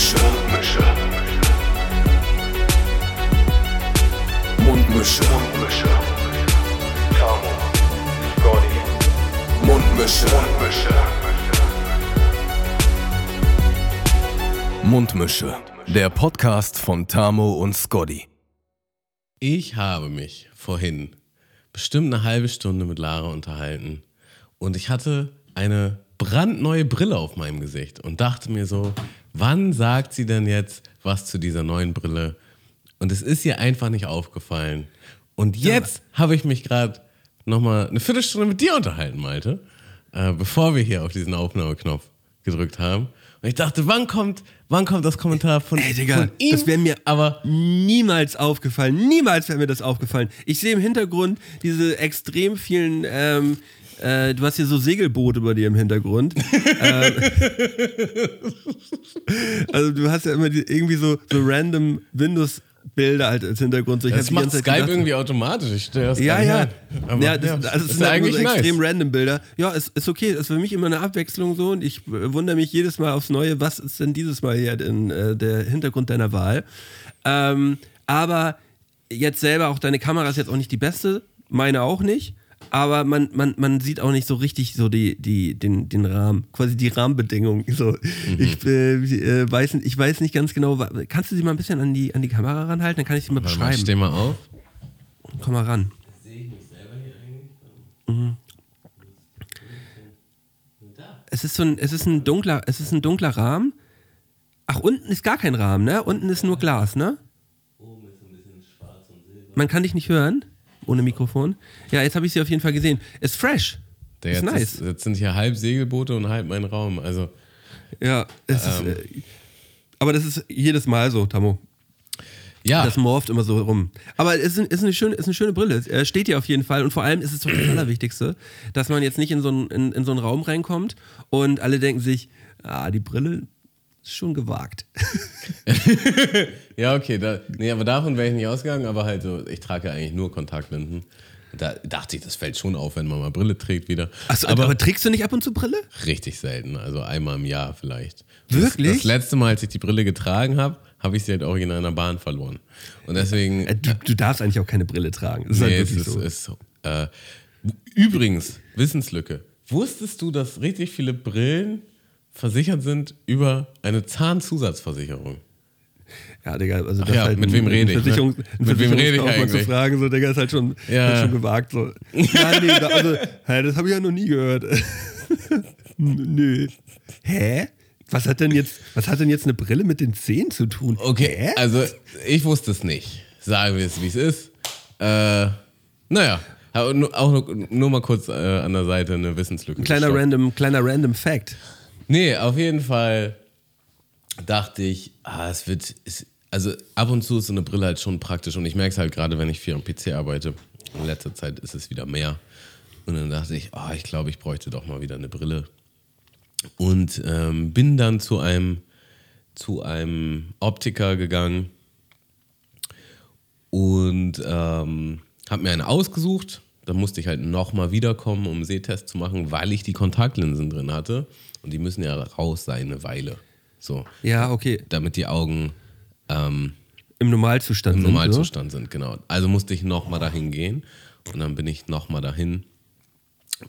Mundmische. Mundmische. Mundmische. Tamo. Scotty. Mundmische. Mundmische. Mundmische. Der Podcast von Tamo und Scotty. Ich habe mich vorhin bestimmt eine halbe Stunde mit Lara unterhalten und ich hatte eine brandneue Brille auf meinem Gesicht und dachte mir so, wann sagt sie denn jetzt was zu dieser neuen Brille? Und es ist ihr einfach nicht aufgefallen. Und jetzt habe ich mich gerade nochmal eine Viertelstunde mit dir unterhalten, Malte, äh, bevor wir hier auf diesen Aufnahmeknopf gedrückt haben. Und ich dachte, wann kommt, wann kommt das Kommentar von, Ey, Digga, von ihm? das wäre mir aber niemals aufgefallen. Niemals wäre mir das aufgefallen. Ich sehe im Hintergrund diese extrem vielen. Ähm, äh, du hast hier so Segelboote bei dir im Hintergrund. ähm, also du hast ja immer die, irgendwie so, so random Windows. Bilder halt als Hintergrund. So, ich das macht Skype gedacht- irgendwie automatisch. Das Ja, ja. Aber, ja, das, also es ist sind halt eigentlich so extrem nice. random Bilder. Ja, es ist okay. Das ist für mich immer eine Abwechslung so und ich äh, wundere mich jedes Mal aufs Neue, was ist denn dieses Mal hier in, äh, der Hintergrund deiner Wahl. Ähm, aber jetzt selber, auch deine Kamera ist jetzt auch nicht die beste, meine auch nicht. Aber man, man, man sieht auch nicht so richtig so die, die, den, den Rahmen, quasi die Rahmenbedingungen. So, Mhm. ich, äh, äh, weiß, ich weiß nicht ganz genau. Kannst du sie mal ein bisschen an die, an die Kamera ranhalten? Dann kann ich sie mal Warte mal, beschreiben. Steh mal auf. Komm mal ran. Es ist so ein, es ist ein dunkler, es ist ein dunkler Rahmen. Ach, unten ist gar kein Rahmen, ne? Unten ist nur Glas, ne? Man kann dich nicht hören ohne Mikrofon. Ja, jetzt habe ich sie auf jeden Fall gesehen. Ist fresh. Der ist jetzt, nice. ist, jetzt sind hier halb Segelboote und halb mein Raum. Also, ja, es Ähm. ist, äh, aber das ist jedes Mal so, Tammo. ja, Das morpht immer so rum. Aber es ist, ist, eine, schöne, ist eine schöne Brille. Äh, steht dir auf jeden Fall. Und vor allem ist es doch das Allerwichtigste, dass man jetzt nicht in so, einen, in, in so einen Raum reinkommt und alle denken sich, ah, die Brille schon gewagt. ja, okay. Da, nee, aber davon wäre ich nicht ausgegangen. Aber halt so, ich trage ja eigentlich nur Kontaktlinsen. Da dachte ich, das fällt schon auf, wenn man mal Brille trägt wieder. Achso, aber, aber trägst du nicht ab und zu Brille? richtig selten. Also einmal im Jahr vielleicht. Wirklich? Das, das letzte Mal, als ich die Brille getragen habe, habe ich sie halt original in der Bahn verloren. Und deswegen. Äh, du, du darfst eigentlich auch keine Brille tragen. Das ist Nee, halt es ist, so. ist. Äh, übrigens, Wissenslücke. Wusstest du, dass richtig viele Brillen versichert sind über eine Zahnzusatzversicherung? Ja, Digga, also das ja, halt mit wem rede ich, ne? Versicherungs- ein Mit wem rede ich eigentlich? zu fragen, so, Digga, ist halt schon, Ja. halt schon gewagt. So. Ja, nee, also, hä, das habe ich ja noch nie gehört. Nö. Hä? Was hat denn jetzt, was hat denn jetzt eine Brille mit den Zähnen zu tun? Okay, Hä? also ich wusste es nicht. Sagen wir es, wie es ist. Äh, naja, auch nur, nur mal kurz äh, an der Seite eine Wissenslücke. Ein kleiner gestoppt. random, kleiner random Fact. Nee, auf jeden Fall dachte ich, ah, es wird, es, also ab und zu ist so eine Brille halt schon praktisch und ich merke es halt gerade, wenn ich viel am PC arbeite. In letzter Zeit ist es wieder mehr. Und dann dachte ich, ah, ich glaube, ich bräuchte doch mal wieder eine Brille. Und ähm, bin dann zu einem, zu einem Optiker gegangen und ähm, habe mir eine ausgesucht. Da musste ich halt nochmal wiederkommen, um einen Sehtest zu machen, weil ich die Kontaktlinsen drin hatte. Und die müssen ja raus sein eine Weile. So, Ja, okay. damit die Augen ähm, Im Normalzustand. im sind, Normalzustand sind, genau. Also musste ich nochmal dahin gehen. Und dann bin ich nochmal dahin.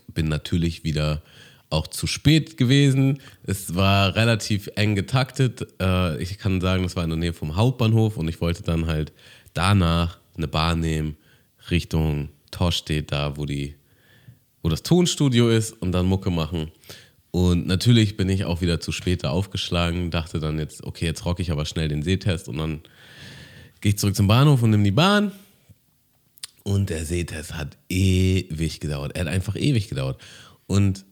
Bin natürlich wieder auch zu spät gewesen. Es war relativ eng getaktet. Äh, ich kann sagen, das war in der Nähe vom Hauptbahnhof und ich wollte dann halt danach eine Bahn nehmen Richtung Torstedt, da wo die, wo das Tonstudio ist und dann Mucke machen. Und natürlich bin ich auch wieder zu spät da aufgeschlagen, dachte dann jetzt, okay, jetzt rocke ich aber schnell den Sehtest und dann gehe ich zurück zum Bahnhof und nehme die Bahn. Und der Sehtest hat ewig gedauert. Er hat einfach ewig gedauert. Und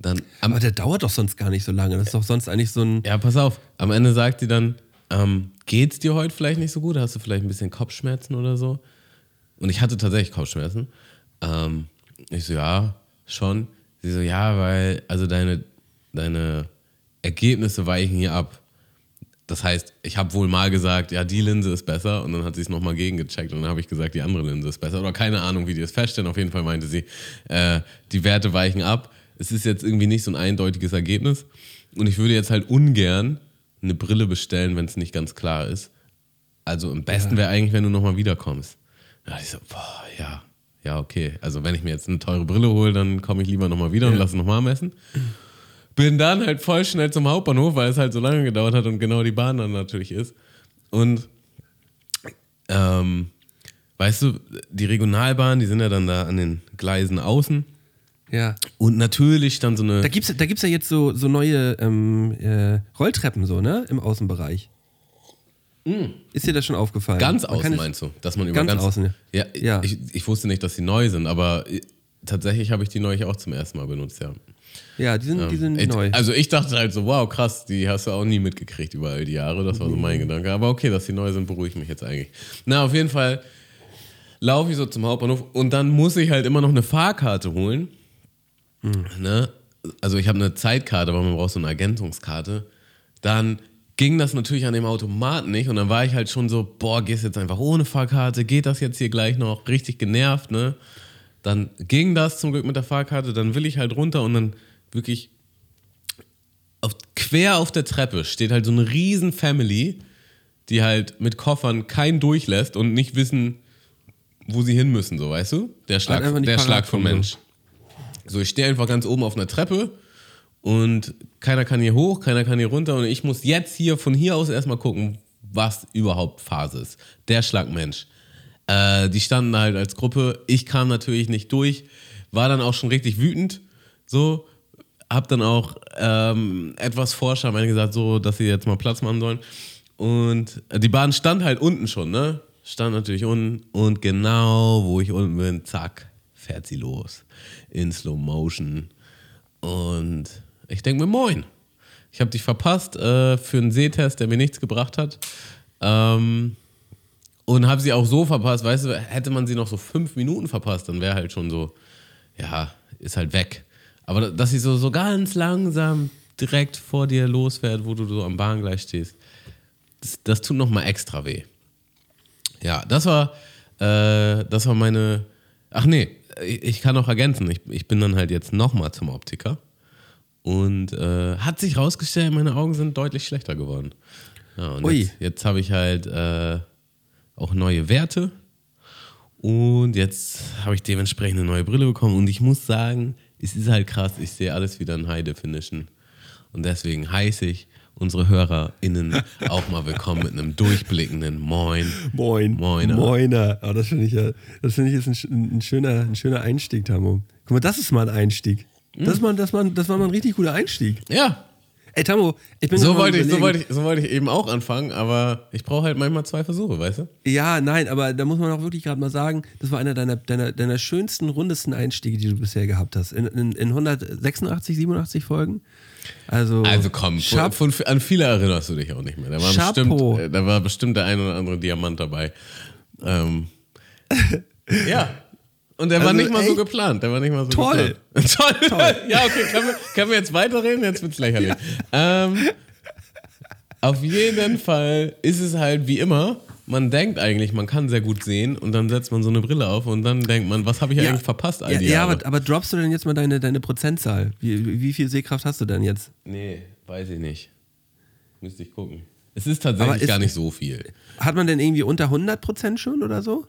dann Aber der dauert doch sonst gar nicht so lange. Das ist doch sonst eigentlich so ein. ja, pass auf. Am Ende sagt sie dann, ähm, geht's dir heute vielleicht nicht so gut? Hast du vielleicht ein bisschen Kopfschmerzen oder so? Und ich hatte tatsächlich Kopfschmerzen. Ähm, ich so, ja, schon. Sie so, ja, weil, also deine, deine Ergebnisse weichen hier ab. Das heißt, ich habe wohl mal gesagt, ja, die Linse ist besser und dann hat sie es nochmal gegengecheckt und dann habe ich gesagt, die andere Linse ist besser. Oder keine Ahnung, wie die es feststellen. Auf jeden Fall meinte sie, äh, die Werte weichen ab. Es ist jetzt irgendwie nicht so ein eindeutiges Ergebnis und ich würde jetzt halt ungern eine Brille bestellen, wenn es nicht ganz klar ist. Also am besten wäre eigentlich, wenn du nochmal wiederkommst. Ja, ich so, boah, ja, ja, okay. Also wenn ich mir jetzt eine teure Brille hole, dann komme ich lieber nochmal wieder und lasse nochmal messen. Bin dann halt voll schnell zum Hauptbahnhof, weil es halt so lange gedauert hat und genau die Bahn dann natürlich ist. Und ähm, weißt du, die Regionalbahn, die sind ja dann da an den Gleisen außen. Ja. Und natürlich dann so eine. Da gibt's, da gibt's ja jetzt so, so neue ähm, äh, Rolltreppen so, ne? Im Außenbereich. Ist dir das schon aufgefallen? Mm. Ganz außen meinst du? Dass man über Ganz außen, Ja, ja. Ich, ich wusste nicht, dass sie neu sind, aber äh, tatsächlich habe ich die neulich auch zum ersten Mal benutzt, ja. Ja, die sind, die sind Ich- neu. Also ich dachte halt so, wow, krass, die hast du auch nie mitgekriegt über all die Jahre. Das war so Mhm. mein Gedanke. Aber okay, dass die neu sind, beruhigt mich jetzt eigentlich. Na, auf jeden Fall laufe ich so zum Hauptbahnhof und dann muss ich halt immer noch eine Fahrkarte holen. Mhm. Ne? Also ich habe eine Zeitkarte, aber man braucht so eine Ergänzungskarte. Dann ging das natürlich an dem Automaten nicht und dann war ich halt schon so, boah, gehst jetzt einfach ohne Fahrkarte, geht das jetzt hier gleich noch? Richtig genervt, ne? Dann ging das zum Glück mit der Fahrkarte, dann will ich halt runter und dann wirklich auf, quer auf der Treppe steht halt so eine riesen Family, die halt mit Koffern keinen durchlässt und nicht wissen, wo sie hin müssen, so weißt du? Der Schlag, der Schlag von Mensch. So, ich stehe einfach ganz oben auf einer Treppe und keiner kann hier hoch, keiner kann hier runter und ich muss jetzt hier von hier aus erstmal gucken, was überhaupt Phase ist. Der Schlagmensch. Äh, die standen halt als Gruppe. Ich kam natürlich nicht durch, war dann auch schon richtig wütend. So, hab dann auch ähm, etwas forscher am Ende gesagt, so, dass sie jetzt mal Platz machen sollen. Und die Bahn stand halt unten schon, ne? Stand natürlich unten und genau, wo ich unten bin, zack, fährt sie los. In Slow Motion. Und ich denke mir, moin. Ich habe dich verpasst äh, für einen Sehtest, der mir nichts gebracht hat. Ähm, und habe sie auch so verpasst, weißt du, hätte man sie noch so fünf Minuten verpasst, dann wäre halt schon so, ja, ist halt weg. Aber dass sie so, so ganz langsam direkt vor dir losfährt, wo du so am Bahngleis stehst, das, das tut nochmal extra weh. Ja, das war, äh, das war meine, ach nee, ich, ich kann noch ergänzen, ich, ich bin dann halt jetzt nochmal zum Optiker und äh, hat sich rausgestellt, meine Augen sind deutlich schlechter geworden. Ja, und Ui. jetzt, jetzt habe ich halt äh, auch neue Werte und jetzt habe ich dementsprechend eine neue Brille bekommen und ich muss sagen, es ist halt krass, ich sehe alles wieder in High Definition und deswegen heiße ich unsere HörerInnen auch mal willkommen mit einem durchblickenden Moin. Moin. Moiner. Moiner. Oh, das finde ich ja, das finde ich ist ein, ein, schöner, ein schöner Einstieg, Tammo. Guck mal, das ist mal ein Einstieg. Hm? Das, ist mal, das, war, das war mal ein richtig guter Einstieg. Ja, Ey, Tammo, ich bin so wollte, ich, so, wollte ich, so wollte ich eben auch anfangen, aber ich brauche halt manchmal zwei Versuche, weißt du? Ja, nein, aber da muss man auch wirklich gerade mal sagen, das war einer deiner, deiner, deiner schönsten, rundesten Einstiege, die du bisher gehabt hast. In, in, in 186, 87 Folgen. Also, Also komm, von, von, an viele erinnerst du dich auch nicht mehr. Da war, Chapeau. bestimmt, äh, da war bestimmt der ein oder andere Diamant dabei. Ähm, ja. Und der war Also nicht mal so geplant. Der war nicht mal so Toll. geplant. Toll. ja, okay. Können wir, können wir jetzt weiterreden? Jetzt wird's lächerlich. ähm, auf jeden Fall ist es halt wie immer, man denkt eigentlich, man kann sehr gut sehen und dann setzt man so eine Brille auf und dann denkt man, was habe ich eigentlich verpasst all ja, die ja Jahre? aber, aber droppst du denn jetzt mal deine, deine Prozentzahl? Wie, wie viel Sehkraft hast du denn jetzt? Nee, weiß ich nicht. Müsste ich gucken. Es ist tatsächlich ist- gar nicht so viel. Hat man denn irgendwie unter 100% schon oder so?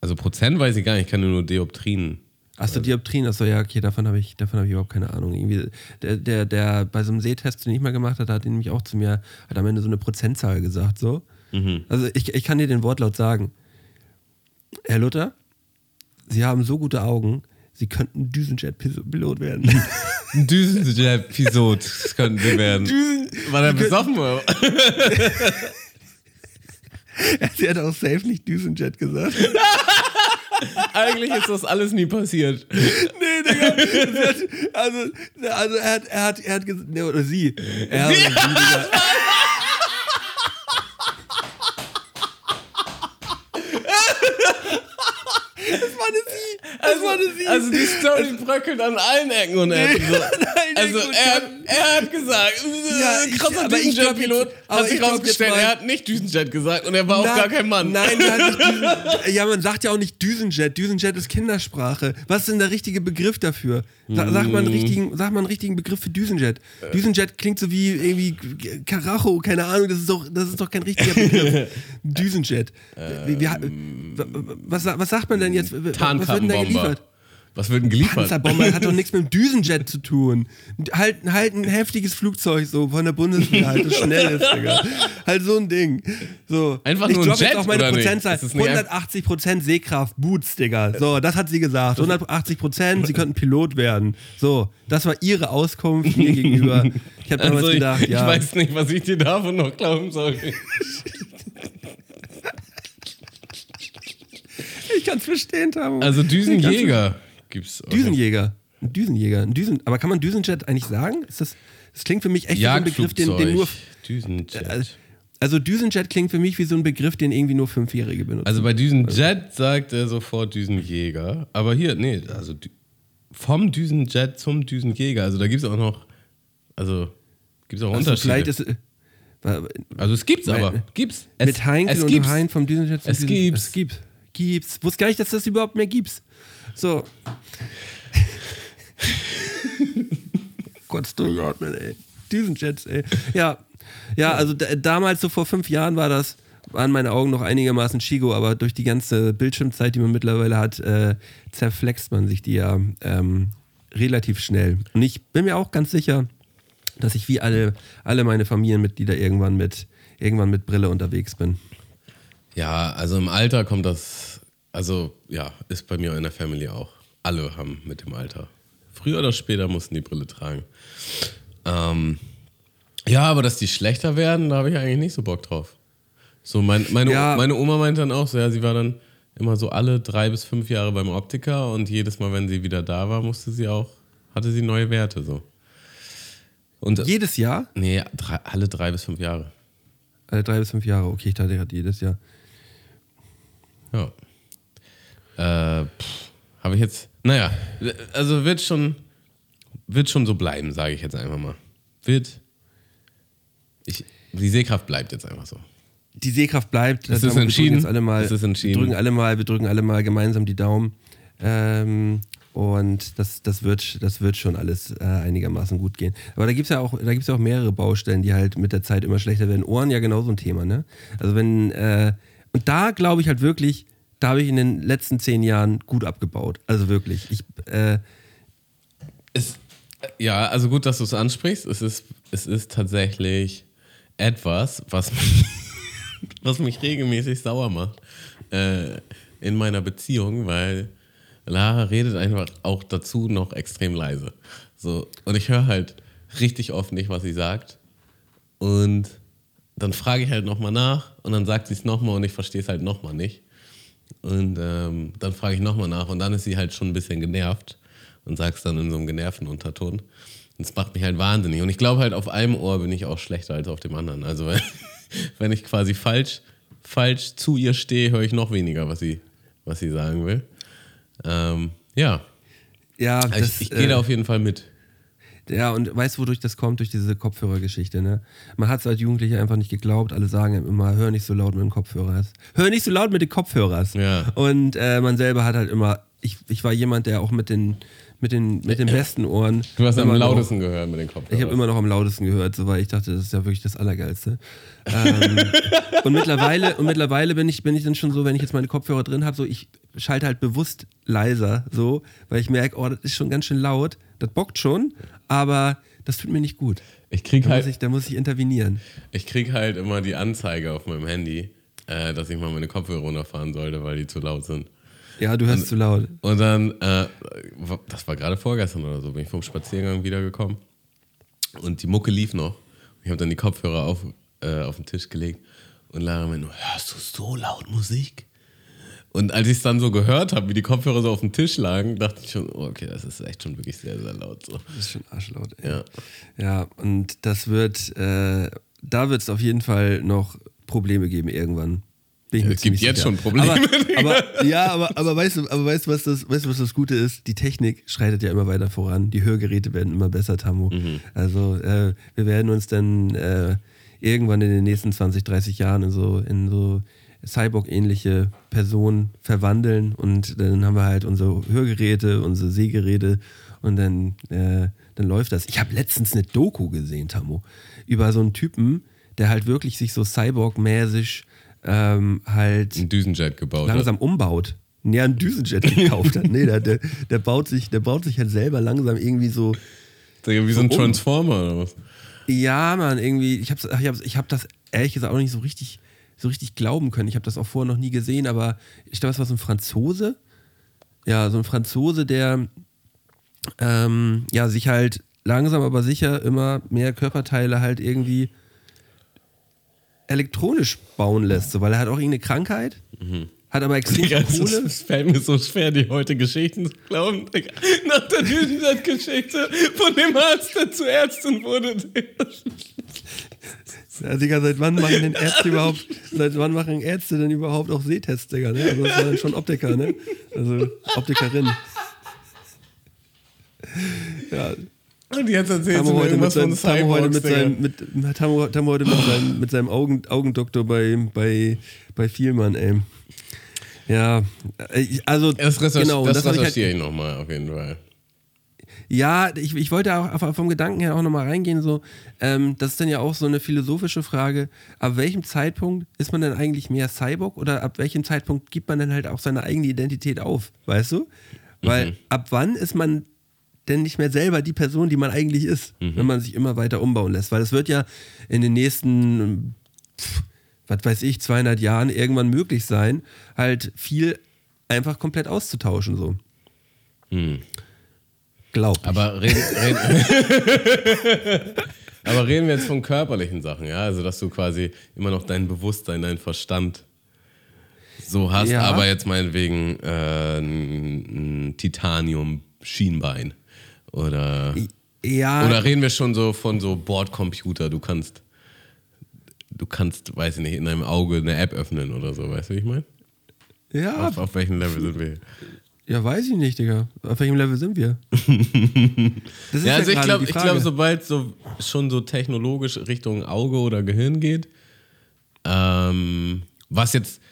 Also Prozent weiß ich gar nicht, ich kann nur Dioptrien. Achso, Dioptrien, achso, ja, okay, davon habe ich, davon hab ich überhaupt keine Ahnung. Irgendwie, der, der, der bei so einem Sehtest, den ich mal gemacht hatte, hat ihn nämlich auch zu mir, hat am Ende so eine Prozentzahl gesagt, so. Also ich, ich kann dir den Wortlaut sagen. Herr Luther, Sie haben so gute Augen, Sie könnten Düsenjet-Pilot werden. Ein Düsenjet-Episode, das könnten sie werden. War der besoffen? Sie hat auch safe nicht Düsenjet gesagt. Eigentlich ist das alles nie passiert. Nee, Digga. das hat- Also, also er hat, er hat, er hat gesagt, nee, oder sie. Er hat, sie, Digga. Das war eine sie. Das war eine sie. Also die Story bröckelt an allen Ecken und Enden. So. Also er, hat- er hat gesagt, Ja, äh, ich- krasser Düsenjet-Pilot, hat sich rausgestellt, er hat nicht Düsenjet gesagt und er war auch Na- gar kein Mann. Nein, Düsen, ja, man sagt ja auch nicht Düsenjet. Düsenjet ist Kindersprache. Was ist denn der richtige Begriff dafür? Sa sag, mal einen richtigen, sag mal einen richtigen Begriff für Düsenjet. Düsenjet klingt so wie irgendwie Karacho, keine Ahnung, das ist doch, das ist doch kein richtiger Begriff. Düsenjet. Wie, was, was sagt man denn jetzt? Was wird denn da geliefert? Was wird denn geliefert? Panzerbomber hat doch nichts mit dem Düsenjet zu tun. Halt, halt ein heftiges Flugzeug so von der Bundeswehr, halt das schnell ist, Digga. Halt so ein Ding. So. Einfach ich nur ein droppe jetzt Jet, auch meine? Prozentzahl. Ist es nicht 180 Prozent Sehkraft, Boots, Digga. So, das hat sie gesagt. 180 Prozent, sie könnten Pilot werden. So, das war ihre Auskunft mir gegenüber. Ich habe damals Also ich, gedacht, ich ja. weiß nicht, was ich dir davon noch glauben soll. ich kann es verstehen, Tamo. Also Düsenjäger gibt's. Düsenjäger. Ein Düsenjäger. Ein Düsen, aber kann man Düsenjet eigentlich sagen? Ist das, das klingt für mich echt wie so ein Begriff, den, den nur. Düsenjet. Also, also Düsenjet klingt für mich wie so ein Begriff, den irgendwie nur Fünfjährige benutzen. Also bei Düsenjet sagt er sofort Düsenjäger. Aber hier, nee, also vom Düsenjet zum Düsenjäger. Also da gibt es auch noch, also gibt es auch also Unterschiede. ist äh, also es gibt's Weil- aber. Gibt's. Es, mit Heinkel es und gibt's. Hein vom Düsenjet zum Es Düsen- gibt's. Es gibt. Gibt's. Wusste gar nicht, dass das überhaupt mehr gibt's. So. Gott durchatmen, ey. Düsenjets, ey. Ja. Ja, also da, damals, so vor fünf Jahren war das, waren meine Augen noch einigermaßen Chigo, aber durch die ganze Bildschirmzeit, die man mittlerweile hat, äh, zerflext man sich die ja ähm, relativ schnell. Und ich bin mir auch ganz sicher, dass ich wie alle, alle meine Familienmitglieder irgendwann mit, irgendwann mit Brille unterwegs bin. Ja, also im Alter kommt das, also ja, ist bei mir in der Family auch. Alle haben mit dem Alter. Früher oder später mussten die Brille tragen. Ähm, ja, aber dass die schlechter werden, da habe ich eigentlich nicht so Bock drauf. So, mein, meine, Ja. meine Oma meinte dann auch so, ja, sie war dann immer so alle drei bis fünf Jahre beim Optiker und jedes Mal, wenn sie wieder da war, musste sie auch, hatte sie neue Werte so. Und Jedes Jahr? nee, drei, alle drei bis fünf Jahre. Alle drei bis fünf Jahre. Okay, ich dachte gerade jedes Jahr. Ja. Äh, Habe ich jetzt. Naja, also wird schon, wird schon so bleiben, sage ich jetzt einfach mal. Wird. Ich, die Sehkraft bleibt jetzt einfach so. Die Sehkraft bleibt. Es Das ist wir entschieden. Jetzt alle mal, Es ist entschieden. Wir drücken alle mal, wir drücken alle mal gemeinsam die Daumen. Ähm, und das, das, wird, das wird schon alles äh, einigermaßen gut gehen. Aber da gibt es ja, auch- da gibt's ja auch mehrere Baustellen, die halt mit der Zeit immer schlechter werden. Ohren ja genauso ein Thema, ne? Also wenn, äh, und da glaube ich halt wirklich, da habe ich in den letzten zehn Jahren gut abgebaut. Also wirklich. Ich, äh, Es, ja, also gut, dass du es ansprichst. Es ist, es ist tatsächlich etwas, was mich, was mich regelmäßig sauer macht äh, in meiner Beziehung, weil Lara redet einfach auch dazu noch extrem leise. So, und ich höre halt richtig oft nicht, was sie sagt. Und dann frage ich halt nochmal nach und dann sagt sie es nochmal und ich verstehe es halt nochmal nicht. Und ähm, dann frage ich nochmal nach und dann ist sie halt schon ein bisschen genervt und sagt es dann in so einem genervten Unterton. Und das macht mich halt wahnsinnig. Und ich glaube halt, auf einem Ohr bin ich auch schlechter als auf dem anderen. Also wenn, wenn ich quasi falsch, falsch zu ihr stehe, höre ich noch weniger, was sie, was sie sagen will. Ähm, ja, ja, also das, ich, ich gehe äh, da auf jeden Fall mit. Ja, und weißt du, wodurch das kommt? Durch diese Kopfhörergeschichte, ne? Man hat es als Jugendlicher einfach nicht geglaubt. Alle sagen immer, hör nicht so laut mit dem Kopfhörer. Hör nicht so laut mit den Kopfhörers. Ja. Und äh, man selber hat halt immer, ich, ich war jemand, der auch mit den, mit den, mit den besten Ohren. Du hast am immer noch- lautesten gehört mit den Kopfhörern. Ich habe immer noch am lautesten gehört, so weil ich dachte, das ist ja wirklich das Allergeilste. ähm, und mittlerweile, und mittlerweile bin ich, bin ich dann schon so, wenn ich jetzt meine Kopfhörer drin habe, so ich schalte halt bewusst leiser, so, weil ich merke, oh, das ist schon ganz schön laut. Das bockt schon, aber das tut mir nicht gut. Ich krieg Da, halt, muss, ich, da muss ich intervenieren. Ich krieg halt immer die Anzeige auf meinem Handy, äh, dass ich mal meine Kopfhörer runterfahren sollte, weil die zu laut sind. Ja, du hörst zu laut. Und dann, äh, das war gerade vorgestern oder so, bin ich vom Spaziergang wiedergekommen und die Mucke lief noch. Ich habe dann die Kopfhörer auf, äh, auf den Tisch gelegt und Lara meinte nur, hörst du so laut Musik? Und als ich es dann so gehört habe, wie die Kopfhörer so auf dem Tisch lagen, dachte ich schon, oh, okay, das ist echt schon wirklich sehr, sehr laut. So. Das ist schon arschlaut. Ey. Ja. Ja, und das wird, äh, da wird es auf jeden Fall noch Probleme geben irgendwann. Es gibt jetzt sicher. schon Probleme, Aber, aber, ja, aber, aber, weißt du, aber weißt was das, weißt du, was das Gute ist? Die Technik schreitet ja immer weiter voran. Die Hörgeräte werden immer besser, Tammo. Mhm. Also äh, wir werden uns dann äh, irgendwann in den nächsten 20, 30 Jahren in so, in so Cyborg-ähnliche Personen verwandeln und dann haben wir halt unsere Hörgeräte, unsere Sehgeräte und dann, äh, dann läuft das. Ich habe letztens eine Doku gesehen, Tammo, über so einen Typen, der halt wirklich sich so Cyborg-mäßig ähm, halt Ein Düsenjet gebaut langsam umbaut. Ja, einen Düsenjet gekauft hat. Nee, der, der, der, baut sich, der baut sich halt selber langsam irgendwie so. hat. Wie so ein um. Transformer oder was? Ja, Mann, irgendwie. Ich habe ich hab's, ich hab das ehrlich gesagt auch nicht so richtig, so richtig glauben können. Ich habe das auch vorher noch nie gesehen, aber ich glaube, es war so ein Franzose. Ja, so ein Franzose, der ähm, ja, sich halt langsam aber sicher immer mehr Körperteile halt irgendwie elektronisch bauen lässt, so, weil er hat auch irgendeine Krankheit, hat aber extrem Digga, Kohle. es fällt mir so schwer, die heute Geschichten zu glauben. Digga. Nach der Düsenjet-Geschichte von dem Arzt, der zu Ärztin wurde. Ja, Digga, seit wann machen denn Ärzte überhaupt, seit wann machen Ärzte denn überhaupt auch Sehtests, Digga, ne? Also das war dann schon Optiker, ne? Also Optikerin. Ja, Und jetzt du mir heute mit seinem, Tammo heute mit seinem, mit, heute seinem, mit seinem Augen, Augendoktor bei, bei, bei Vielmann, ey. Ja, äh, also, Das, genau, das, das hab ich halt, recherchiere ich nochmal auf jeden Fall. Ja, ich, ich wollte auch vom Gedanken her auch nochmal reingehen, so, ähm, das ist dann ja auch so eine philosophische Frage, ab welchem Zeitpunkt ist man denn eigentlich mehr Cyborg oder ab welchem Zeitpunkt gibt man dann halt auch seine eigene Identität auf, weißt du? Weil ab wann ist man denn nicht mehr selber die Person, die man eigentlich ist, wenn man sich immer weiter umbauen lässt? Weil es wird ja in den nächsten, pff, was weiß ich, 200 Jahren irgendwann möglich sein, halt viel einfach komplett auszutauschen, so. Glaub ich. Aber reden, reden, aber reden wir jetzt von körperlichen Sachen, ja? Also, dass du quasi immer noch dein Bewusstsein, dein Verstand so hast, Ja. aber jetzt meinetwegen äh, ein Titanium-Schienbein. Oder, ja, oder reden wir schon so von so Bordcomputer, du kannst, du kannst, weiß ich nicht, in deinem Auge eine App öffnen oder so, weißt du, wie ich meine? ja, Auf, auf welchem Level sind wir? Ja, weiß ich nicht, Digga. Auf welchem Level sind wir? Das ist Ja, also ich glaube, die ich Frage. glaub, sobald so schon so technologisch Richtung Auge oder Gehirn geht, ähm, was jetzt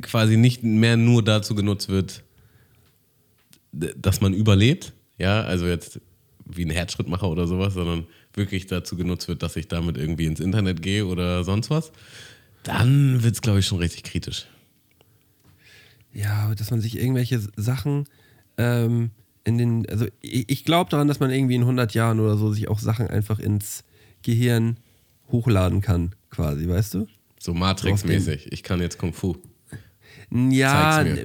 quasi nicht mehr nur dazu genutzt wird, dass man überlebt, ja, also jetzt wie ein Herzschrittmacher oder sowas, sondern wirklich dazu genutzt wird, dass ich damit irgendwie ins Internet gehe oder sonst was, dann wird es, glaube ich, schon richtig kritisch. Ja, dass man sich irgendwelche Sachen ähm, in den. Also, ich, ich glaube daran, dass man irgendwie in 100 Jahren oder so sich auch Sachen einfach ins Gehirn hochladen kann, quasi, weißt du? So Matrix-mäßig. Ich kann jetzt Kung Fu. Ja, Zeig's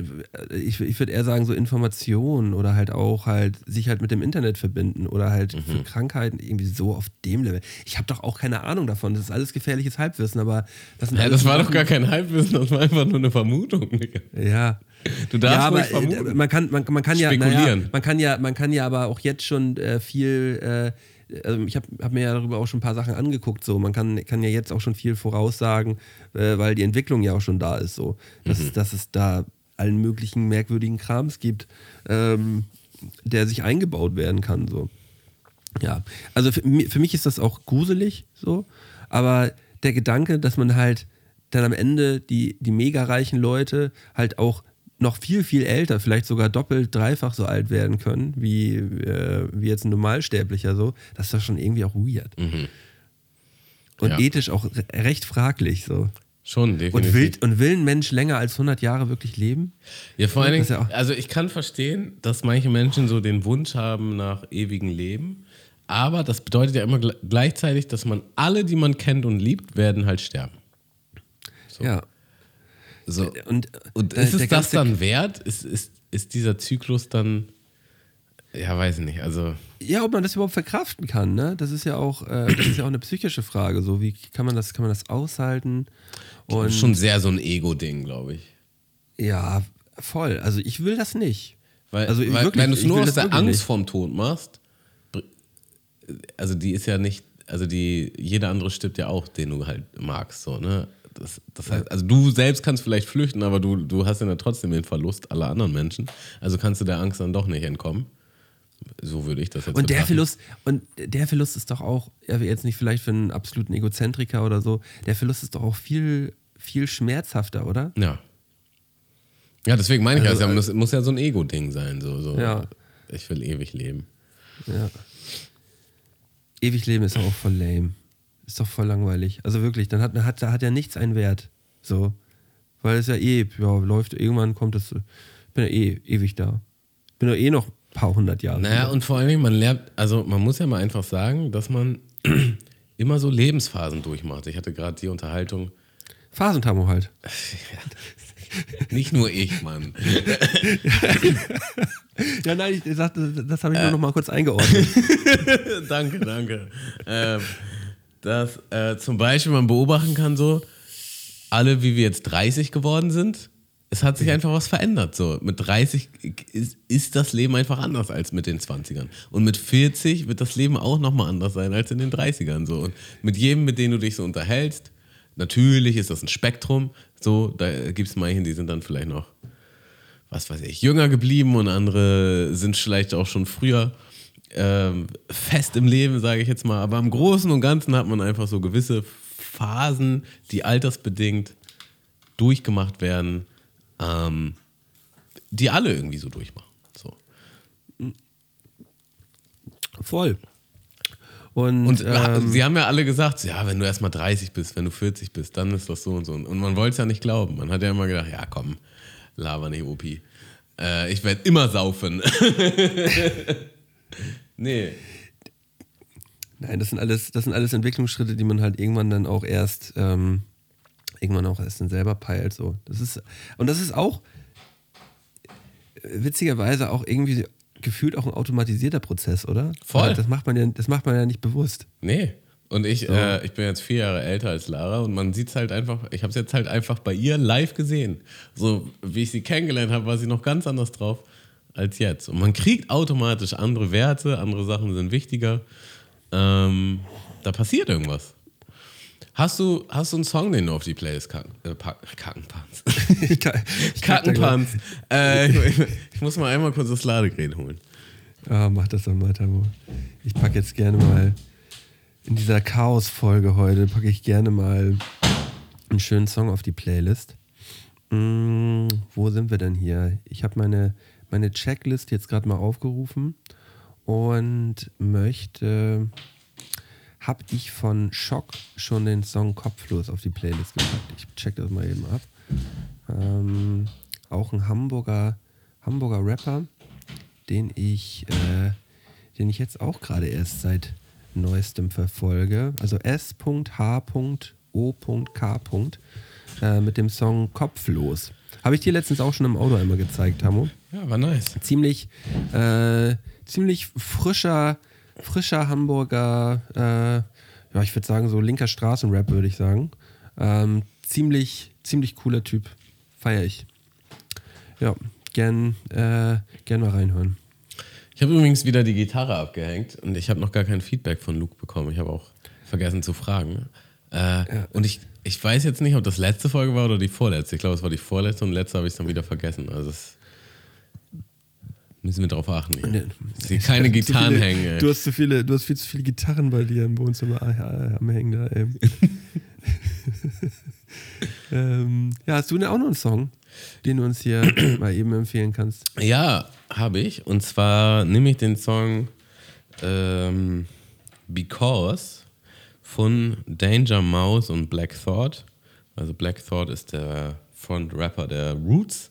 ich, ich würde eher sagen, so Informationen oder halt auch halt sich halt mit dem Internet verbinden oder halt Mhm. für Krankheiten irgendwie so auf dem Level. Ich habe doch auch keine Ahnung davon. Das ist alles gefährliches Halbwissen, aber das sind Ja, das war doch gar kein Halbwissen, das war einfach nur eine Vermutung. Digga. Ja. Du darfst ja, aber äh, man kann, man, man kann ja, Spekulieren. naja, man kann ja, man kann ja aber auch jetzt schon äh, viel, äh, also ich habe hab mir ja darüber auch schon ein paar Sachen angeguckt, so man kann, kann ja jetzt auch schon viel voraussagen, äh, weil die Entwicklung ja auch schon da ist, so dass, Mhm. es- dass es da allen möglichen merkwürdigen Krams gibt, ähm, der sich eingebaut werden kann, so. Ja, also für, für mich ist das auch gruselig so, aber der Gedanke, dass man halt dann am Ende die, die mega reichen Leute halt auch noch viel, viel älter, vielleicht sogar doppelt, dreifach so alt werden können, wie, äh, wie jetzt ein Normalsterblicher so, das ist doch schon irgendwie auch weird. Und Ja. ethisch auch re- recht fraglich so. Schon, definitiv. Und will, und will ein Mensch länger als 100 Jahre wirklich leben? ja, vor allen Dingen, ja also ich kann verstehen, dass manche Menschen so den Wunsch haben nach ewigem Leben, aber das bedeutet ja immer gl- gleichzeitig, dass man alle, die man kennt und liebt, werden halt sterben. Ja. So. Und, Und äh, ist es das dann wert? Ist, ist, ist dieser Zyklus dann, ja, weiß ich nicht, also Ja, ob man das überhaupt verkraften kann, ne? Das ist ja auch, äh, das ist ja auch eine psychische Frage. So, wie kann man das, kann man das aushalten? Und schon sehr so ein Ego-Ding, glaube ich. ja, voll. Also ich will das nicht. Weil, Also weil wirklich, wenn du es nur aus das der Angst nicht. vorm Tod machst, also die ist ja nicht, also die, jeder andere stirbt ja auch, den du halt magst, so, ne? Das, das heißt, also du selbst kannst vielleicht flüchten, aber du, du hast ja dann trotzdem den Verlust aller anderen Menschen. Also kannst du der Angst dann doch nicht entkommen. So würde ich das jetzt Und der. Verlust, und der Verlust ist doch auch, ja, jetzt nicht vielleicht für einen absoluten Egozentriker oder so, der Verlust ist doch auch viel, viel schmerzhafter, oder? Ja. Ja, deswegen meine ich Also, also, es muss ja so ein Ego-Ding sein. So, so. Ja. Ich will ewig leben. Ja. Ewig leben ist auch voll lame. Ist doch voll langweilig. Also wirklich, dann hat, hat, hat ja nichts einen Wert. So. Weil es ja eh, ja, läuft, irgendwann kommt es. Ich bin ja eh ewig da. Bin ja eh noch ein paar hundert Jahre. Naja, und vor allen Dingen, man lernt, also man muss ja mal einfach sagen, dass man immer so Lebensphasen durchmacht. Ich hatte gerade die Unterhaltung, Phasentamo halt. nicht nur ich, Mann. Ja, nein, ich sagte, das habe ich Äh. nur noch mal kurz eingeordnet. danke, danke. Ähm, dass äh, zum Beispiel man beobachten kann, so, alle, wie wir jetzt 30 geworden sind, es hat sich einfach was verändert. So. Mit 30 ist, ist das Leben einfach anders als mit den 20ern. Und mit 40 wird das Leben auch nochmal anders sein als in den 30ern. So. Und mit jedem, mit dem du dich so unterhältst, natürlich ist das ein Spektrum. So, da gibt es manche, die sind dann vielleicht noch was weiß ich, jünger geblieben und andere sind vielleicht auch schon früher ähm, fest im Leben, sage ich jetzt mal. Aber im Großen und Ganzen hat man einfach so gewisse Phasen, die altersbedingt durchgemacht werden, ähm, die alle irgendwie so durchmachen. So. Voll. Und, Und ähm, sie haben ja alle gesagt, ja, wenn du erstmal 30 bist, wenn du 40 bist, dann ist das so und so. Und man wollte es ja nicht glauben. Man hat ja immer gedacht, ja komm, laber nicht, Opi. Äh, ich werde immer saufen. nee. Nein, das sind alles, das sind alles Entwicklungsschritte, die man halt irgendwann dann auch erst, ähm, irgendwann auch erst dann selber peilt. So. Das ist, und das ist auch witzigerweise auch irgendwie gefühlt auch ein automatisierter Prozess, oder? Voll. Das macht man ja, das macht man ja nicht bewusst. Nee. Und ich, äh, ich bin jetzt vier Jahre älter als Lara und man sieht es halt einfach, ich habe es jetzt halt einfach bei ihr live gesehen. So wie ich sie kennengelernt habe, war sie noch ganz anders drauf als jetzt. Und man kriegt automatisch andere Werte, andere Sachen sind wichtiger. Ähm, da passiert irgendwas. Hast du, hast du einen Song, den du auf die Playlist kacken, äh, pack, Kackenpanz? ich kann, ich Kackenpanz. Äh, ich, ich muss mal einmal kurz das Ladegerät holen. Ah, mach das mal, Tamo. Ich packe jetzt gerne mal in dieser Chaos-Folge heute, packe ich gerne mal einen schönen Song auf die Playlist. Mm, wo sind wir denn hier? Ich habe meine, meine Checklist jetzt gerade mal aufgerufen und möchte. Habe ich von Schock schon den Song Kopflos auf die Playlist gepackt? Ich check das mal eben ab. Ähm, auch ein Hamburger, Hamburger Rapper, den ich, äh, den ich jetzt auch gerade erst seit neuestem verfolge. Also S.H.O.K. Äh, mit dem Song Kopflos. Habe ich dir letztens auch schon im Auto einmal gezeigt, Hamo. Ja, war nice. Ziemlich, äh, ziemlich frischer, frischer Hamburger, äh, ja, ich würde sagen, so linker Straßenrap, würde ich sagen. Ähm, ziemlich, ziemlich cooler Typ. Feier ich. Ja, gern, äh, gern mal reinhören. Ich habe übrigens wieder die Gitarre abgehängt und ich habe noch gar kein Feedback von Luke bekommen. Ich habe auch vergessen zu fragen. Äh, Und ich, ich weiß jetzt nicht, ob das letzte Folge war oder die vorletzte. Ich glaube, es war die vorletzte und letzte habe ich es dann wieder vergessen. Also das müssen wir drauf achten. Hier. Hier keine Gitarren viele, hängen. ey. Du hast zu viele, du hast viel zu viele Gitarren bei dir im Wohnzimmer ah, am Hängen da, ey. ähm, ja, hast du denn auch noch einen Song, den du uns hier mal eben empfehlen kannst? Ja, habe ich. Und zwar nehme ich den Song ähm, Because von Danger Mouse und Black Thought. Also Black Thought ist der Front-Rapper der Roots.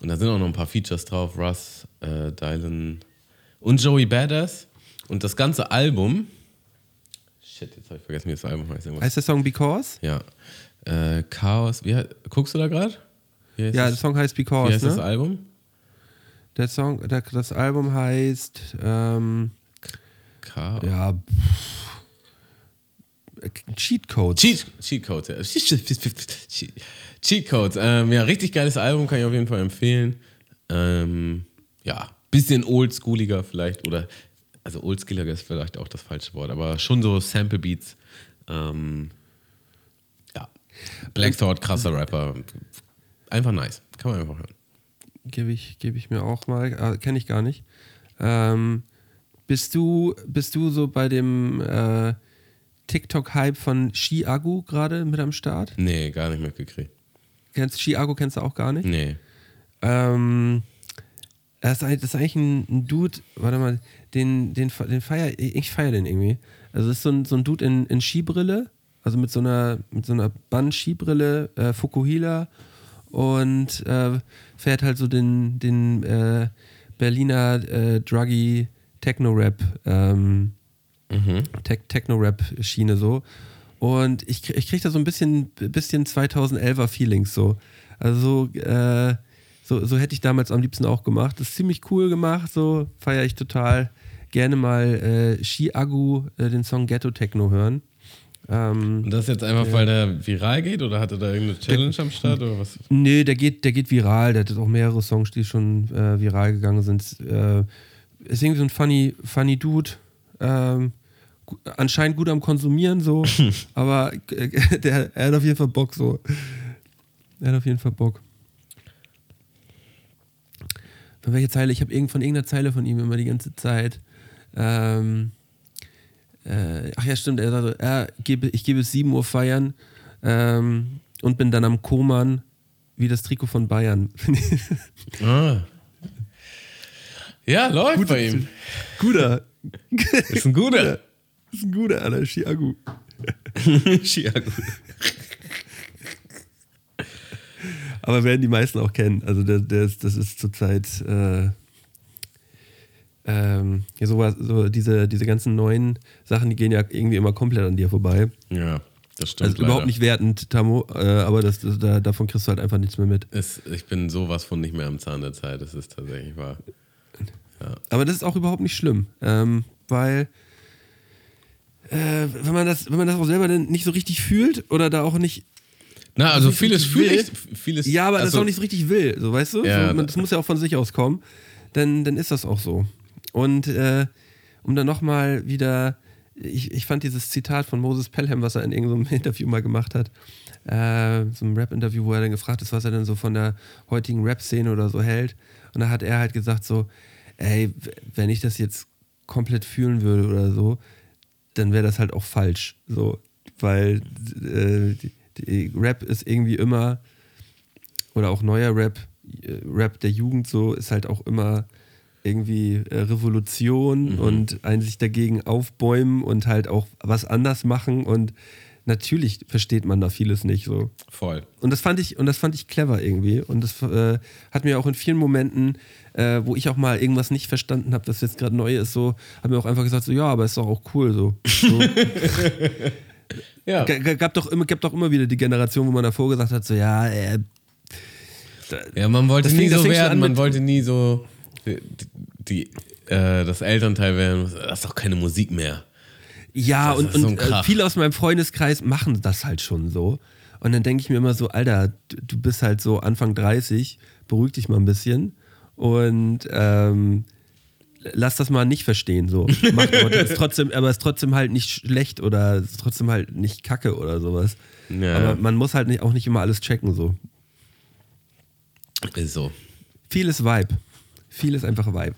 Und da sind auch noch ein paar Features drauf. Russ, äh, Dylan und Joey Badass. Und das ganze Album. Shit, jetzt habe ich vergessen, wie das Album heißt. Irgendwas. Heißt der Song Because? Ja. Äh, Chaos. Wie, guckst du da gerade? Wie heißt Ja, das- der Song heißt Wie Because, heißt das ne? Album? Der Song, der, das Album heißt, ähm, Chaos. ja, pff, Cheat Codes. Cheat, Cheat Codes, ja. Cheat, Cheat Codes. Ähm, ja, richtig geiles Album, kann ich auf jeden Fall empfehlen. Ähm, ja, bisschen oldschooliger vielleicht oder, also oldschooliger ist vielleicht auch das falsche Wort, aber schon so Sample Beats. Ähm, ja, Black Thought, krasser Rapper. Einfach nice, kann man einfach hören. Gebe ich, gebe ich mir auch mal, äh, kenne ich gar nicht. Ähm, bist du, bist du so bei dem äh, TikTok-Hype von Chiago gerade mit am Start? Nee, gar nicht mitgekriegt. Kennst Chiago kennst du auch gar nicht? Nee. Ähm, Das ist, eigentlich- das ist eigentlich ein, ein Dude, warte mal, den, den, den feier ich feiere den irgendwie. Also das ist so ein, so ein Dude in, in Skibrille, also mit so einer, mit so einer Band-Skibrille, äh, Fukuhila und äh, fährt halt so den, den äh, Berliner äh, Druggy Techno-Rap ähm, Tech Techno-Rap-Schiene so. Und ich, ich kriege da so ein bisschen, bisschen 2011er Feelings so. Also so, äh, so, so hätte ich damals am liebsten auch gemacht. Das ist ziemlich cool gemacht, so feiere ich total. Gerne mal äh, Ski-Agu äh, den Song Ghetto Techno hören. Ähm, Und das jetzt einfach, weil der viral geht oder hatte da irgendeine Challenge am Start oder was? Nee, der geht, der geht viral. Der hat auch mehrere Songs, die schon äh, viral gegangen sind. Äh, ist irgendwie so ein funny, funny Dude. Ähm, anscheinend gut am Konsumieren so, aber äh, der, er hat auf jeden Fall Bock so. Er hat auf jeden Fall Bock. Von welcher Zeile? Ich habe irgend, von irgendeiner Zeile von ihm immer die ganze Zeit. Ähm, äh, ach ja, stimmt. Er sagte, ja, gebe, ich gebe es 7 Uhr feiern ähm, und bin dann am Koman wie das Trikot von Bayern. Ah. Ja, läuft bei ihm. guter. Ist ein guter. Ist ein guter, Alter. Chiagu. Chiago. Aber werden die meisten auch kennen. Also der, der ist, das ist zurzeit äh, ähm, ja, sowas, so diese, diese ganzen neuen Sachen, die gehen ja irgendwie immer komplett an dir vorbei. Ja, das stimmt. Also überhaupt leider. nicht wertend, Tamo, äh, aber das, das, da, davon kriegst du halt einfach nichts mehr mit. Es, ich bin sowas von nicht mehr am Zahn der Zeit, das ist tatsächlich wahr. Aber das ist auch überhaupt nicht schlimm, ähm, weil äh, wenn man das, wenn man das auch selber dann nicht so richtig fühlt oder da auch nicht. Na, also vieles fühle ich. Vieles, Ja, aber das also, auch nicht so richtig will, so weißt du? Ja, so, man, da- das muss ja auch von sich aus kommen. Dann, dann ist das auch so. Und äh, um dann nochmal wieder, ich, ich fand dieses Zitat von Moses Pelham, was er in irgendeinem Interview mal gemacht hat, äh, so einem Rap-Interview, wo er dann gefragt ist, was er denn so von der heutigen Rap-Szene oder so hält. Und da hat er halt gesagt so, ey, wenn ich das jetzt komplett fühlen würde oder so, dann wäre das halt auch falsch. So, weil äh, die, die Rap ist irgendwie immer, oder auch neuer Rap, äh, Rap der Jugend so, ist halt auch immer irgendwie äh, Revolution und ein sich dagegen aufbäumen und halt auch was anders machen und natürlich versteht man da vieles nicht so. Voll. Und das fand ich, und das fand ich clever irgendwie. Und das äh, hat mir auch in vielen Momenten, äh, wo ich auch mal irgendwas nicht verstanden habe, das jetzt gerade neu ist, so, hat mir auch einfach gesagt, so, ja, aber ist doch auch cool so. so. Ja. G- gab, doch immer, gab doch immer wieder die Generation, wo man davor gesagt hat, so, ja, äh, Ja, man wollte nie fing- so werden, an man wollte nie so die, die, äh, das Elternteil werden. Das ist doch keine Musik mehr. Ja, und, so und äh, viele aus meinem Freundeskreis machen das halt schon so. Und dann denke ich mir immer so, Alter, du, bist halt so Anfang 30, beruhig dich mal ein bisschen und ähm, lass das mal nicht verstehen. So. Mach, aber, ist trotzdem, aber ist trotzdem halt nicht schlecht oder ist trotzdem halt nicht kacke oder sowas. Ja. Aber man muss halt nicht, auch nicht immer alles checken. So. Ist so. Viel ist Vibe. Viel ist einfach Vibe.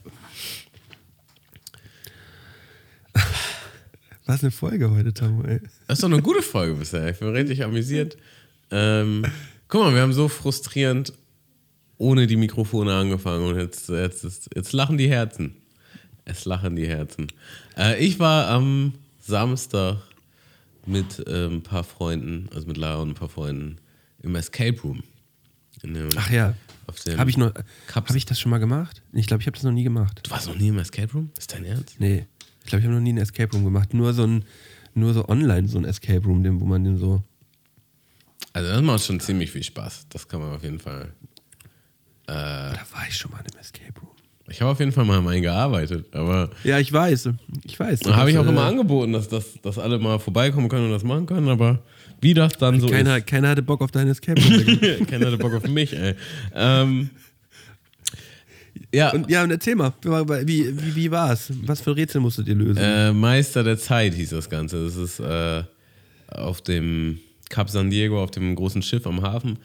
Was eine Folge heute, Tamu, ey. Das ist doch eine gute Folge bisher. Ich bin richtig amüsiert. Ähm, guck mal, wir haben so frustrierend ohne die Mikrofone angefangen und jetzt, jetzt, ist, jetzt lachen die Herzen. Es lachen die Herzen. Äh, ich war am Samstag mit äh, ein paar Freunden, also mit Lara und ein paar Freunden, im Escape Room. Dem- Ach ja. Habe ich, noch- hab ich das schon mal gemacht? Ich glaube, ich habe das noch nie gemacht. Du warst noch nie im Escape Room? Ist dein Ernst? Nee. Ich glaube, ich habe noch nie einen Escape Room gemacht. Nur so ein, nur so online so ein Escape Room, wo man den so. Also das macht schon ziemlich viel Spaß. Das kann man auf jeden Fall. Da war ich schon mal einem Escape Room. Ich habe auf jeden Fall mal am einen gearbeitet, aber Ja, ich weiß. Ich weiß. da habe ich auch Das, immer äh, angeboten, dass, dass, dass alle mal vorbeikommen können und das machen können, aber wie das dann so Keiner, ist. keiner hatte Bock auf deinen Escape Room. Keiner hatte Bock auf mich, ey. Ähm, ja, und ja, und erzähl mal, wie, wie, wie war es? Was für Rätsel musstet ihr lösen? äh, Meister der Zeit hieß das Ganze. Das ist äh, auf dem Cap San Diego, auf dem großen Schiff am Hafen.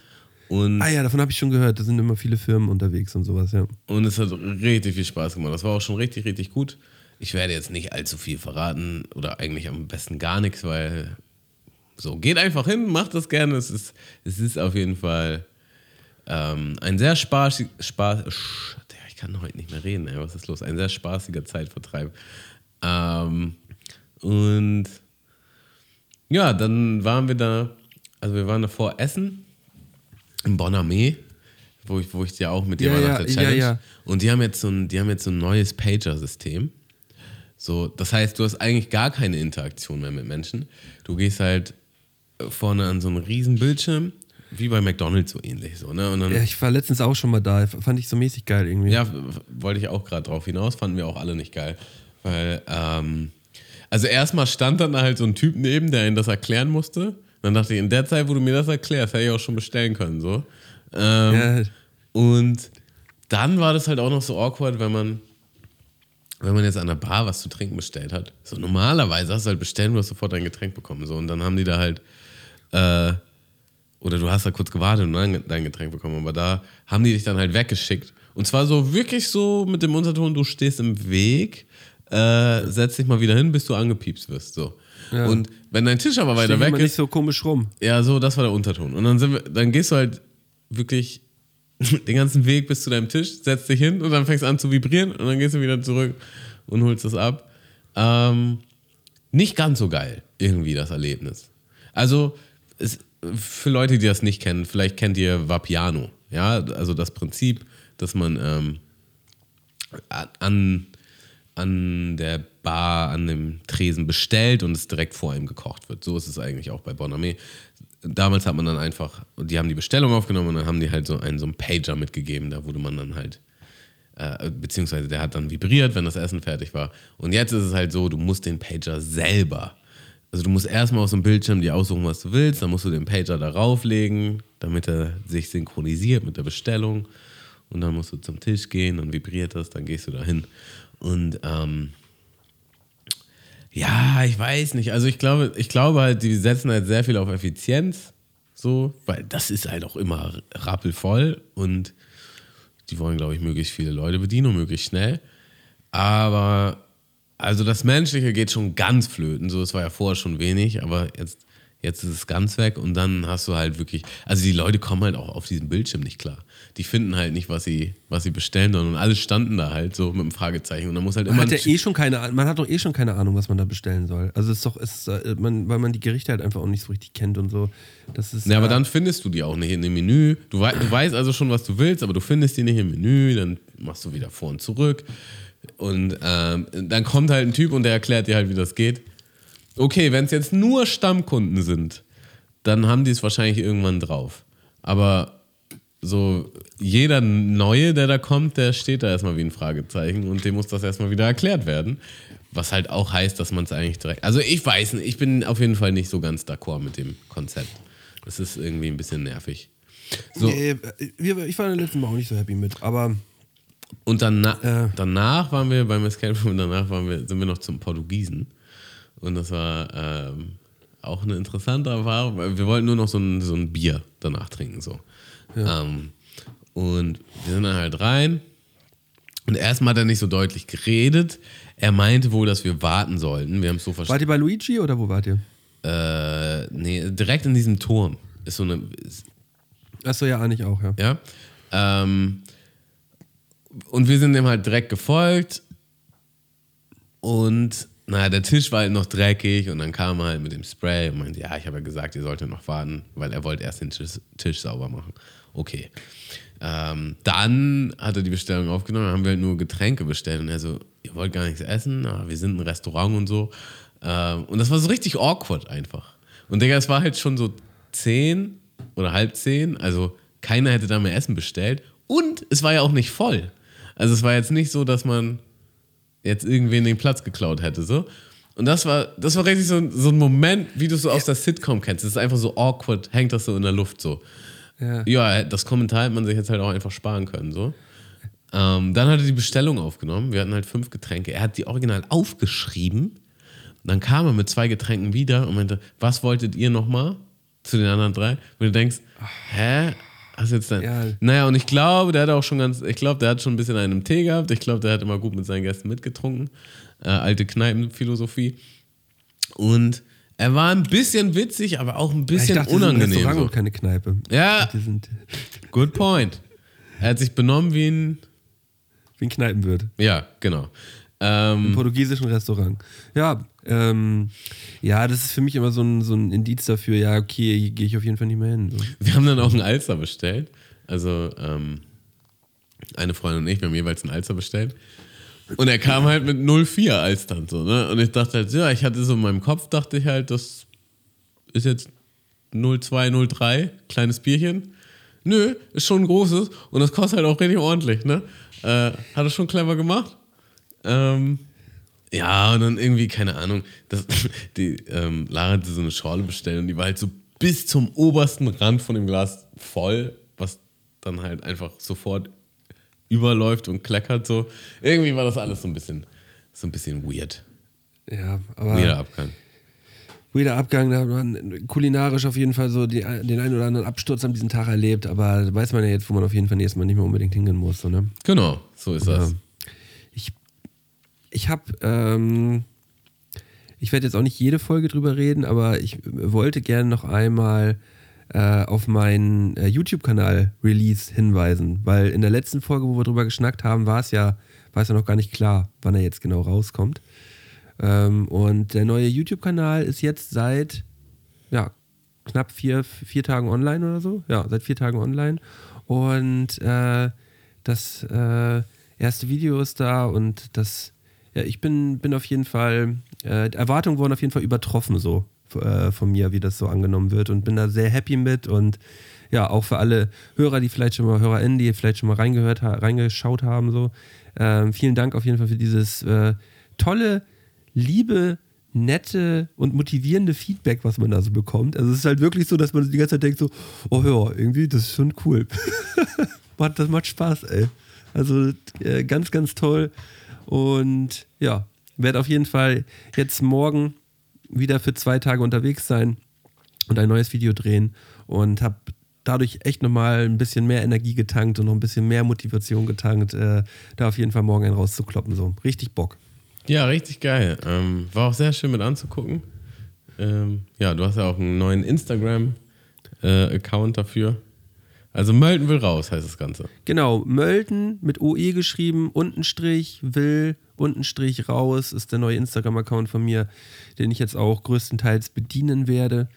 Und ah ja, davon habe ich schon gehört. Da sind immer viele Firmen unterwegs und sowas, ja. Und es hat richtig viel Spaß gemacht. Das war auch schon richtig, richtig gut. Ich werde jetzt nicht allzu viel verraten oder eigentlich am besten gar nichts, weil so, geht einfach hin, macht das gerne. Es ist, es ist auf jeden Fall ähm, ein sehr Spaß, ich kann heute nicht mehr reden, ey, was ist los? Ein sehr spaßiger Zeitvertreib. Ähm, und ja, dann waren wir da, also wir waren davor essen in Bonamé, wo ich, wo ich dir auch mit dir Ja, war ja, nach der ja, Challenge. ja. Und die haben jetzt so ein, die haben jetzt so ein neues Pager-System. So, das heißt, du hast eigentlich gar keine Interaktion mehr mit Menschen. Du gehst halt vorne an so einen riesen Bildschirm, wie bei McDonalds so ähnlich. So, ne? Dann, Ja, ich war letztens auch schon mal da. Fand ich so mäßig geil irgendwie. ja, wollte ich auch gerade drauf hinaus, fanden wir auch alle nicht geil. Weil, ähm, also erstmal stand dann da halt so ein Typ neben, der ihnen das erklären musste. Dann dachte ich, in der Zeit, wo du mir das erklärst, hätte ich auch schon bestellen können. So. Ähm, Ja. Und dann war das halt auch noch so awkward, wenn man, wenn man jetzt an der Bar was zu trinken bestellt hat. So normalerweise hast du halt bestellt und du hast sofort dein Getränk bekommen. So. Und dann haben die da halt, äh, oder du hast da kurz gewartet und dann dein Getränk bekommen. Aber da haben die dich dann halt weggeschickt. Und zwar so wirklich so mit dem Unterton, du stehst im Weg, äh, setz dich mal wieder hin, bis du angepiepst wirst. So. Ja. Und wenn dein Tisch aber weiter Steh weg ist, nicht so komisch rum. ja, so, das war der Unterton. Und dann, sind wir, dann gehst du halt wirklich den ganzen Weg bis zu deinem Tisch, setzt dich hin und dann fängst du an zu vibrieren und dann gehst du wieder zurück und holst das ab. Ähm, nicht ganz so geil, irgendwie das Erlebnis. Also, es, für Leute, die das nicht kennen, vielleicht kennt ihr Vapiano. Ja, also das Prinzip, dass man ähm, an, an der Bar, an dem Tresen bestellt und es direkt vor einem gekocht wird. So ist es eigentlich auch bei Bonamé. Damals hat man dann einfach, die haben die Bestellung aufgenommen und dann haben die halt so einen, so einen Pager mitgegeben, da wurde man dann halt, äh, beziehungsweise der hat dann vibriert, wenn das Essen fertig war. Und jetzt ist es halt so, du musst den Pager selber, also du musst erstmal aus dem Bildschirm dir aussuchen, was du willst, dann musst du den Pager darauf legen, damit er sich synchronisiert mit der Bestellung. Und dann musst du zum Tisch gehen, dann vibriert das, dann gehst du da hin. Und ähm, ja, ich weiß nicht. Also ich glaube, ich glaube halt, die setzen halt sehr viel auf Effizienz. So, weil das ist halt auch immer rappelvoll und die wollen, glaube ich, möglichst viele Leute bedienen und möglichst schnell. Aber also das Menschliche geht schon ganz flöten. So, es war ja vorher schon wenig, aber jetzt, jetzt ist es ganz weg und dann hast du halt wirklich, also die Leute kommen halt auch auf diesen Bildschirm nicht klar. Die finden halt nicht, was sie, was sie bestellen sollen und alle standen da halt so mit einem Fragezeichen und dann muss halt Man immer hat ja eh schon keine Ahnung, man hat doch eh schon keine Ahnung, was man da bestellen soll. Also es ist doch, es, ist, äh, man, weil man die Gerichte halt einfach auch nicht so richtig kennt und so. Das ist Ja, aber äh, dann findest du die auch nicht in dem Menü. Du, wei du weißt also schon, was du willst, aber du findest die nicht im Menü. Dann machst du wieder vor und zurück. Und ähm, dann kommt halt ein Typ und der erklärt dir halt, wie das geht. Okay, wenn es jetzt nur Stammkunden sind, dann haben die es wahrscheinlich irgendwann drauf. Aber so jeder Neue, der da kommt, der steht da erstmal wie ein Fragezeichen und dem muss das erstmal wieder erklärt werden. Was halt auch heißt, dass man es eigentlich direkt. Also ich weiß nicht, ich bin auf jeden Fall nicht so ganz d'accord mit dem Konzept. Das ist irgendwie ein bisschen nervig. So, Nee, ich war letzten Mal auch nicht so happy mit, aber und dann, Äh. danach waren wir beim Escape Room, danach waren wir, sind wir noch zum Portugiesen. Und das war ähm, auch eine interessante Erfahrung, weil wir wollten nur noch so ein, so ein Bier danach trinken. So. Ähm, und wir sind dann halt rein. Und erstmal hat er nicht so deutlich geredet. Er meinte wohl, dass wir warten sollten. Wir haben es so wart verstanden. ihr bei Luigi oder wo wart ihr? Äh, nee, direkt in diesem Turm. Ist so eine, ist, Achso, ja, eigentlich auch, ja. ja. Ähm, und wir sind dem halt direkt gefolgt. Und naja, der Tisch war halt noch dreckig und dann kam er halt mit dem Spray und meinte, ja, ich habe ja gesagt, ihr solltet noch warten, weil er wollte erst den Tisch, Tisch sauber machen. Okay. Ähm, dann hat er die Bestellung aufgenommen, haben wir halt nur Getränke bestellt und er so, ihr wollt gar nichts essen, aber wir sind ein Restaurant und so. Ähm, und das war so richtig awkward einfach. Und Digga, es war halt schon so zehn oder halb zehn, also keiner hätte da mehr Essen bestellt und es war ja auch nicht voll. Also es war jetzt nicht so, dass man jetzt irgendwen den Platz geklaut hätte, so. Und das war, das war richtig so, ein- so ein Moment, wie du es so aus der Sitcom kennst. Es ist einfach so awkward, hängt das so in der Luft so. Ja. Ja, das Kommentar hätte man sich jetzt halt auch einfach sparen können, so. Ähm, dann hat er die Bestellung aufgenommen. Wir hatten halt fünf Getränke. Er hat die original aufgeschrieben. Dann kam er mit zwei Getränken wieder und meinte, was wolltet ihr nochmal zu den anderen drei? Und du denkst, hä? Hast jetzt dann. Ja. Naja, und ich glaube, der hat auch schon ganz, ich glaube, der hat schon ein bisschen einen im Tee gehabt. Ich glaube, der hat immer gut mit seinen Gästen mitgetrunken. Äh, alte Kneipenphilosophie. Und er war ein bisschen witzig, aber auch ein ich bisschen dachte, das ist ein unangenehm. Restaurant So. und keine Kneipe. Ja. Good point. Er hat sich benommen wie ein wie ein Kneipenwirt. Ja, genau. Im Ähm, portugiesischen Restaurant. Ja, ähm, ja, das ist für mich immer so ein, so ein Indiz dafür, ja, okay, hier gehe ich auf jeden Fall nicht mehr hin. So. wir haben dann auch einen Alster bestellt. Also ähm, eine Freundin und ich, wir haben jeweils einen Alster bestellt. Und er kam halt mit 0,4 Alstern so, ne? Und ich dachte halt, ja, ich hatte so in meinem Kopf, dachte ich halt, das ist jetzt 0,2, 0,3, kleines Bierchen. Nö, ist schon ein großes und das kostet halt auch richtig ordentlich, ne? Äh, hat er schon clever gemacht. Ähm, ja, und dann irgendwie, keine Ahnung, das, die, ähm, Lara hatte so eine Schorle bestellt und die war halt so bis zum obersten Rand von dem Glas voll, was dann halt einfach sofort überläuft und kleckert so. Irgendwie war das alles so ein bisschen, so ein bisschen weird. Ja, aber Weirder Abgang. weirder Abgang, da hat man kulinarisch auf jeden Fall so die, den einen oder anderen Absturz an diesem Tag erlebt, aber da weiß man ja jetzt, wo man auf jeden Fall nächstes Mal nicht mehr unbedingt hingehen muss. So, ne? Genau, so ist das. Ja. Ich, ich habe, ähm, ich werde jetzt auch nicht jede Folge drüber reden, aber ich wollte gerne noch einmal äh, auf meinen äh, YouTube-Kanal Release hinweisen, weil in der letzten Folge, wo wir drüber geschnackt haben, war es ja, war es ja noch gar nicht klar, wann er jetzt genau rauskommt. Ähm, und der neue YouTube-Kanal ist jetzt seit ja, knapp vier, vier Tagen online oder so. Ja, seit vier Tagen online. Und äh, das äh, erste Video ist da und das, ja, ich bin, bin auf jeden Fall, äh, Erwartungen wurden auf jeden Fall übertroffen so äh, von mir, wie das so angenommen wird und bin da sehr happy mit und ja, auch für alle Hörer, die vielleicht schon mal, HörerInnen, die vielleicht schon mal reingehört, ha reingeschaut haben, so. Ähm, vielen Dank auf jeden Fall für dieses äh, tolle, liebe, nette und motivierende Feedback, was man da so bekommt. Also es ist halt wirklich so, dass man die ganze Zeit denkt so, oh ja, irgendwie, das ist schon cool. Das macht Spaß, ey. Also äh, ganz, ganz toll. Und ja, werde auf jeden Fall jetzt morgen wieder für zwei Tage unterwegs sein und ein neues Video drehen und habe dadurch echt nochmal ein bisschen mehr Energie getankt und noch ein bisschen mehr Motivation getankt, äh, da auf jeden Fall morgen einen rauszukloppen. So, richtig Bock. Ja, richtig geil. Ähm, war auch sehr schön mit anzugucken. Ähm, ja, du hast ja auch einen neuen Instagram-Account dafür. Also Mölten will raus, heißt das Ganze. Genau, Mölten mit OE geschrieben, unten Strich, will, unten Strich raus, ist der neue Instagram-Account von mir, den ich jetzt auch größtenteils bedienen werde.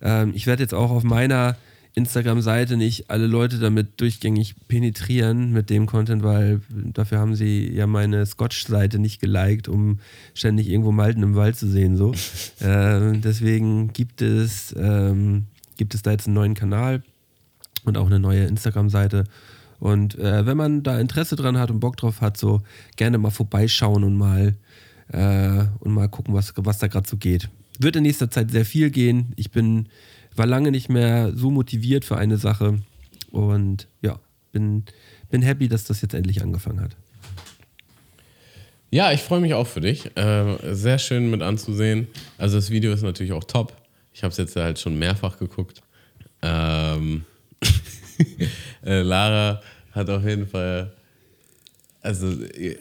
Ähm, ich werde jetzt auch auf meiner Instagram-Seite nicht alle Leute damit durchgängig penetrieren mit dem Content, weil dafür haben sie ja meine Scotch-Seite nicht geliked, um ständig irgendwo Malten im Wald zu sehen. So. ähm, deswegen gibt es, ähm, gibt es da jetzt einen neuen Kanal und auch eine neue Instagram-Seite. Und äh, wenn man da Interesse dran hat und Bock drauf hat, so gerne mal vorbeischauen und mal, äh, und mal gucken, was, was da gerade so geht. Wird in nächster Zeit sehr viel gehen. Ich bin, war lange nicht mehr so motiviert für eine Sache und ja, bin, bin happy, dass das jetzt endlich angefangen hat. Ja, ich freue mich auch für dich. Äh, sehr schön mit anzusehen. Also das Video ist natürlich auch top. Ich habe es jetzt halt schon mehrfach geguckt. Ähm, äh, Lara hat auf jeden Fall, also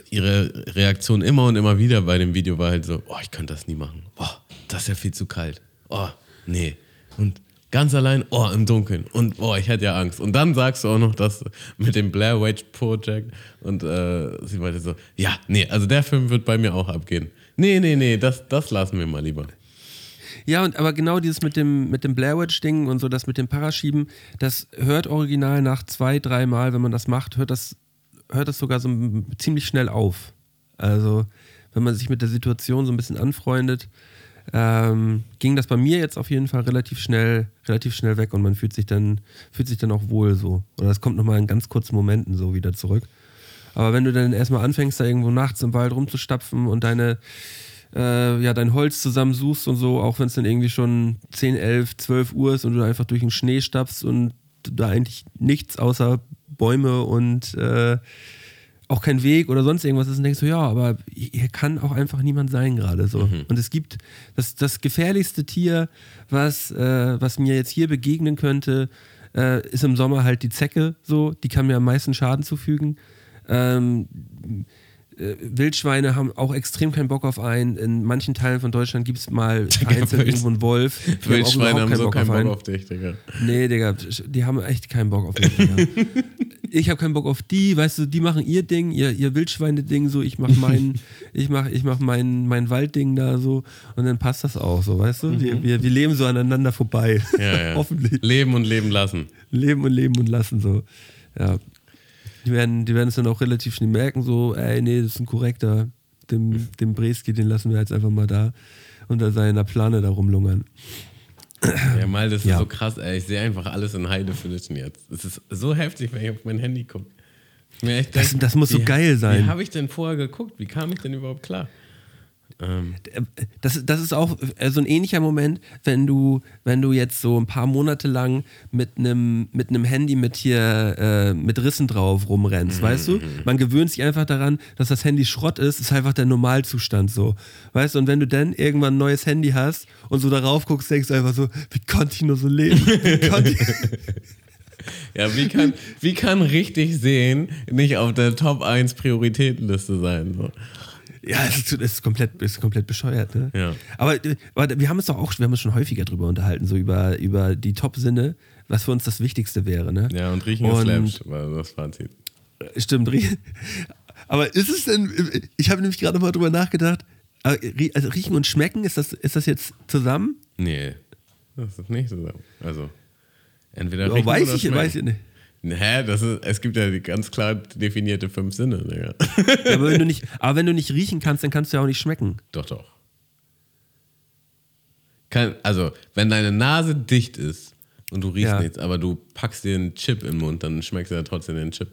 ihre Reaktion immer und immer wieder bei dem Video war halt so, oh, ich könnte das nie machen. Oh, das ist ja viel zu kalt. Oh, nee. Und ganz allein, oh, im Dunkeln. Und oh, ich hätte ja Angst. Und dann sagst du auch noch das mit dem Blair Witch Project. Und äh, sie meinte so, ja, nee, also der Film wird bei mir auch abgehen. Nee, nee, nee, das, das lassen wir mal lieber. Ja, und aber genau dieses mit dem, mit dem Blair Witch-Ding und so, das mit dem Paraschieben, das hört original nach zwei, drei Mal, wenn man das macht, hört das, hört das sogar so ziemlich schnell auf. Also, wenn man sich mit der Situation so ein bisschen anfreundet, ähm, ging das bei mir jetzt auf jeden Fall relativ schnell, relativ schnell weg und man fühlt sich dann, fühlt sich dann auch wohl so. Oder das kommt nochmal in ganz kurzen Momenten so wieder zurück. Aber wenn du dann erstmal anfängst, da irgendwo nachts im Wald rumzustapfen und deine, äh, ja, dein Holz zusammensuchst und so, auch wenn es dann irgendwie schon 10, 11, 12 Uhr ist und du einfach durch den Schnee stapfst und da eigentlich nichts außer Bäume und äh, auch kein Weg oder sonst irgendwas ist und denkst du, ja, aber hier kann auch einfach niemand sein gerade so. Und es gibt das, das gefährlichste Tier, was, äh, was mir jetzt hier begegnen könnte, äh, ist im Sommer halt die Zecke so, die kann mir am meisten Schaden zufügen. Ähm, äh, Wildschweine haben auch extrem keinen Bock auf einen. In manchen Teilen von Deutschland gibt es mal Wild- irgendwo einen Wolf. Die haben Wildschweine überhaupt haben so keinen Bock einen. auf dich, Digga. Nee, Digga, die haben echt keinen Bock auf mich. Digga. ich habe keinen Bock auf die, weißt du, die machen ihr Ding, ihr, ihr Wildschweine-Ding, so, ich mach mein, ich mach, ich mach mein, mein Waldding da so und dann passt das auch so, weißt du? Wir, wir, wir leben so aneinander vorbei. Mhm. Ja, ja. Hoffentlich. Leben und leben lassen. Leben und leben und lassen so. Ja. Die werden, die werden es dann auch relativ schnell merken, so, ey, nee, das ist ein korrekter. Dem, dem Breski, den lassen wir jetzt einfach mal da unter seiner Plane da rumlungern. Ja, mal, das ist Ja. so krass, ey. Ich sehe einfach alles in High Definition jetzt. Es ist so heftig, wenn ich auf mein Handy gucke. Das- das muss so geil sein. Wie habe ich denn vorher geguckt? Wie kam ich denn überhaupt klar? Ähm, Das, das ist auch äh, so ein ähnlicher Moment, wenn du, wenn du jetzt so ein paar Monate lang mit einem mit einem Handy mit hier äh, mit Rissen drauf rumrennst, weißt du? Man gewöhnt sich einfach daran, dass das Handy Schrott ist, ist einfach der Normalzustand so. Weißt du, und wenn du dann irgendwann ein neues Handy hast und so darauf guckst, denkst du einfach so, wie konnte ich nur so leben? Wie konnte ich ja, wie kann, wie kann richtig sehen nicht auf der Top 1 Prioritätenliste sein? So. Ja, es ist, ist, komplett, es ist komplett bescheuert, ne? Ja. Aber, äh, aber wir haben uns doch auch, wir haben uns schon häufiger drüber unterhalten, so über, über die Top-Sinne, was für uns das Wichtigste wäre, ne? Ja, und riechen Und- ist läppisch, war das Fazit. Stimmt, rie- aber ist es denn, ich habe nämlich gerade mal drüber nachgedacht, also riechen und schmecken, ist das, ist das jetzt zusammen? Nee, das ist nicht so. Also, entweder riechen weiß oder ich, schmecken. weiß ich nicht. Hä, das ist, es gibt ja die ganz klar definierte fünf Sinne, Digga. Ja, aber, wenn du nicht, aber wenn du nicht riechen kannst, dann kannst du ja auch nicht schmecken. Doch, doch. Kann, also, wenn deine Nase dicht ist und du riechst Ja. nichts, aber du packst dir einen Chip im Mund, dann schmeckst du ja trotzdem den Chip.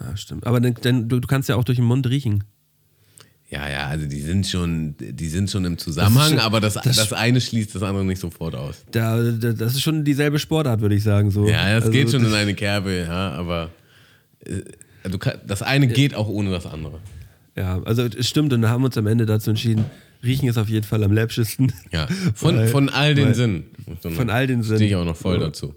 Ja, stimmt. Aber dann, dann, du, du kannst ja auch durch den Mund riechen. Ja, ja, also die sind schon, die sind schon im Zusammenhang, schon- aber das, das, das- eine schließt das andere nicht sofort aus. Da, da, das ist schon dieselbe Sportart, würde ich sagen. So. Ja, das Also, geht schon das- in eine Kerbe, ja, aber äh, du kann, das eine geht auch ohne das andere. Ja, also es stimmt und da haben wir uns am Ende dazu entschieden, riechen ist auf jeden Fall am läppschesten. Ja, von, Weil- von all den Sinnen. Von all den Sinnen. Stehe ich auch noch voll Ja. dazu.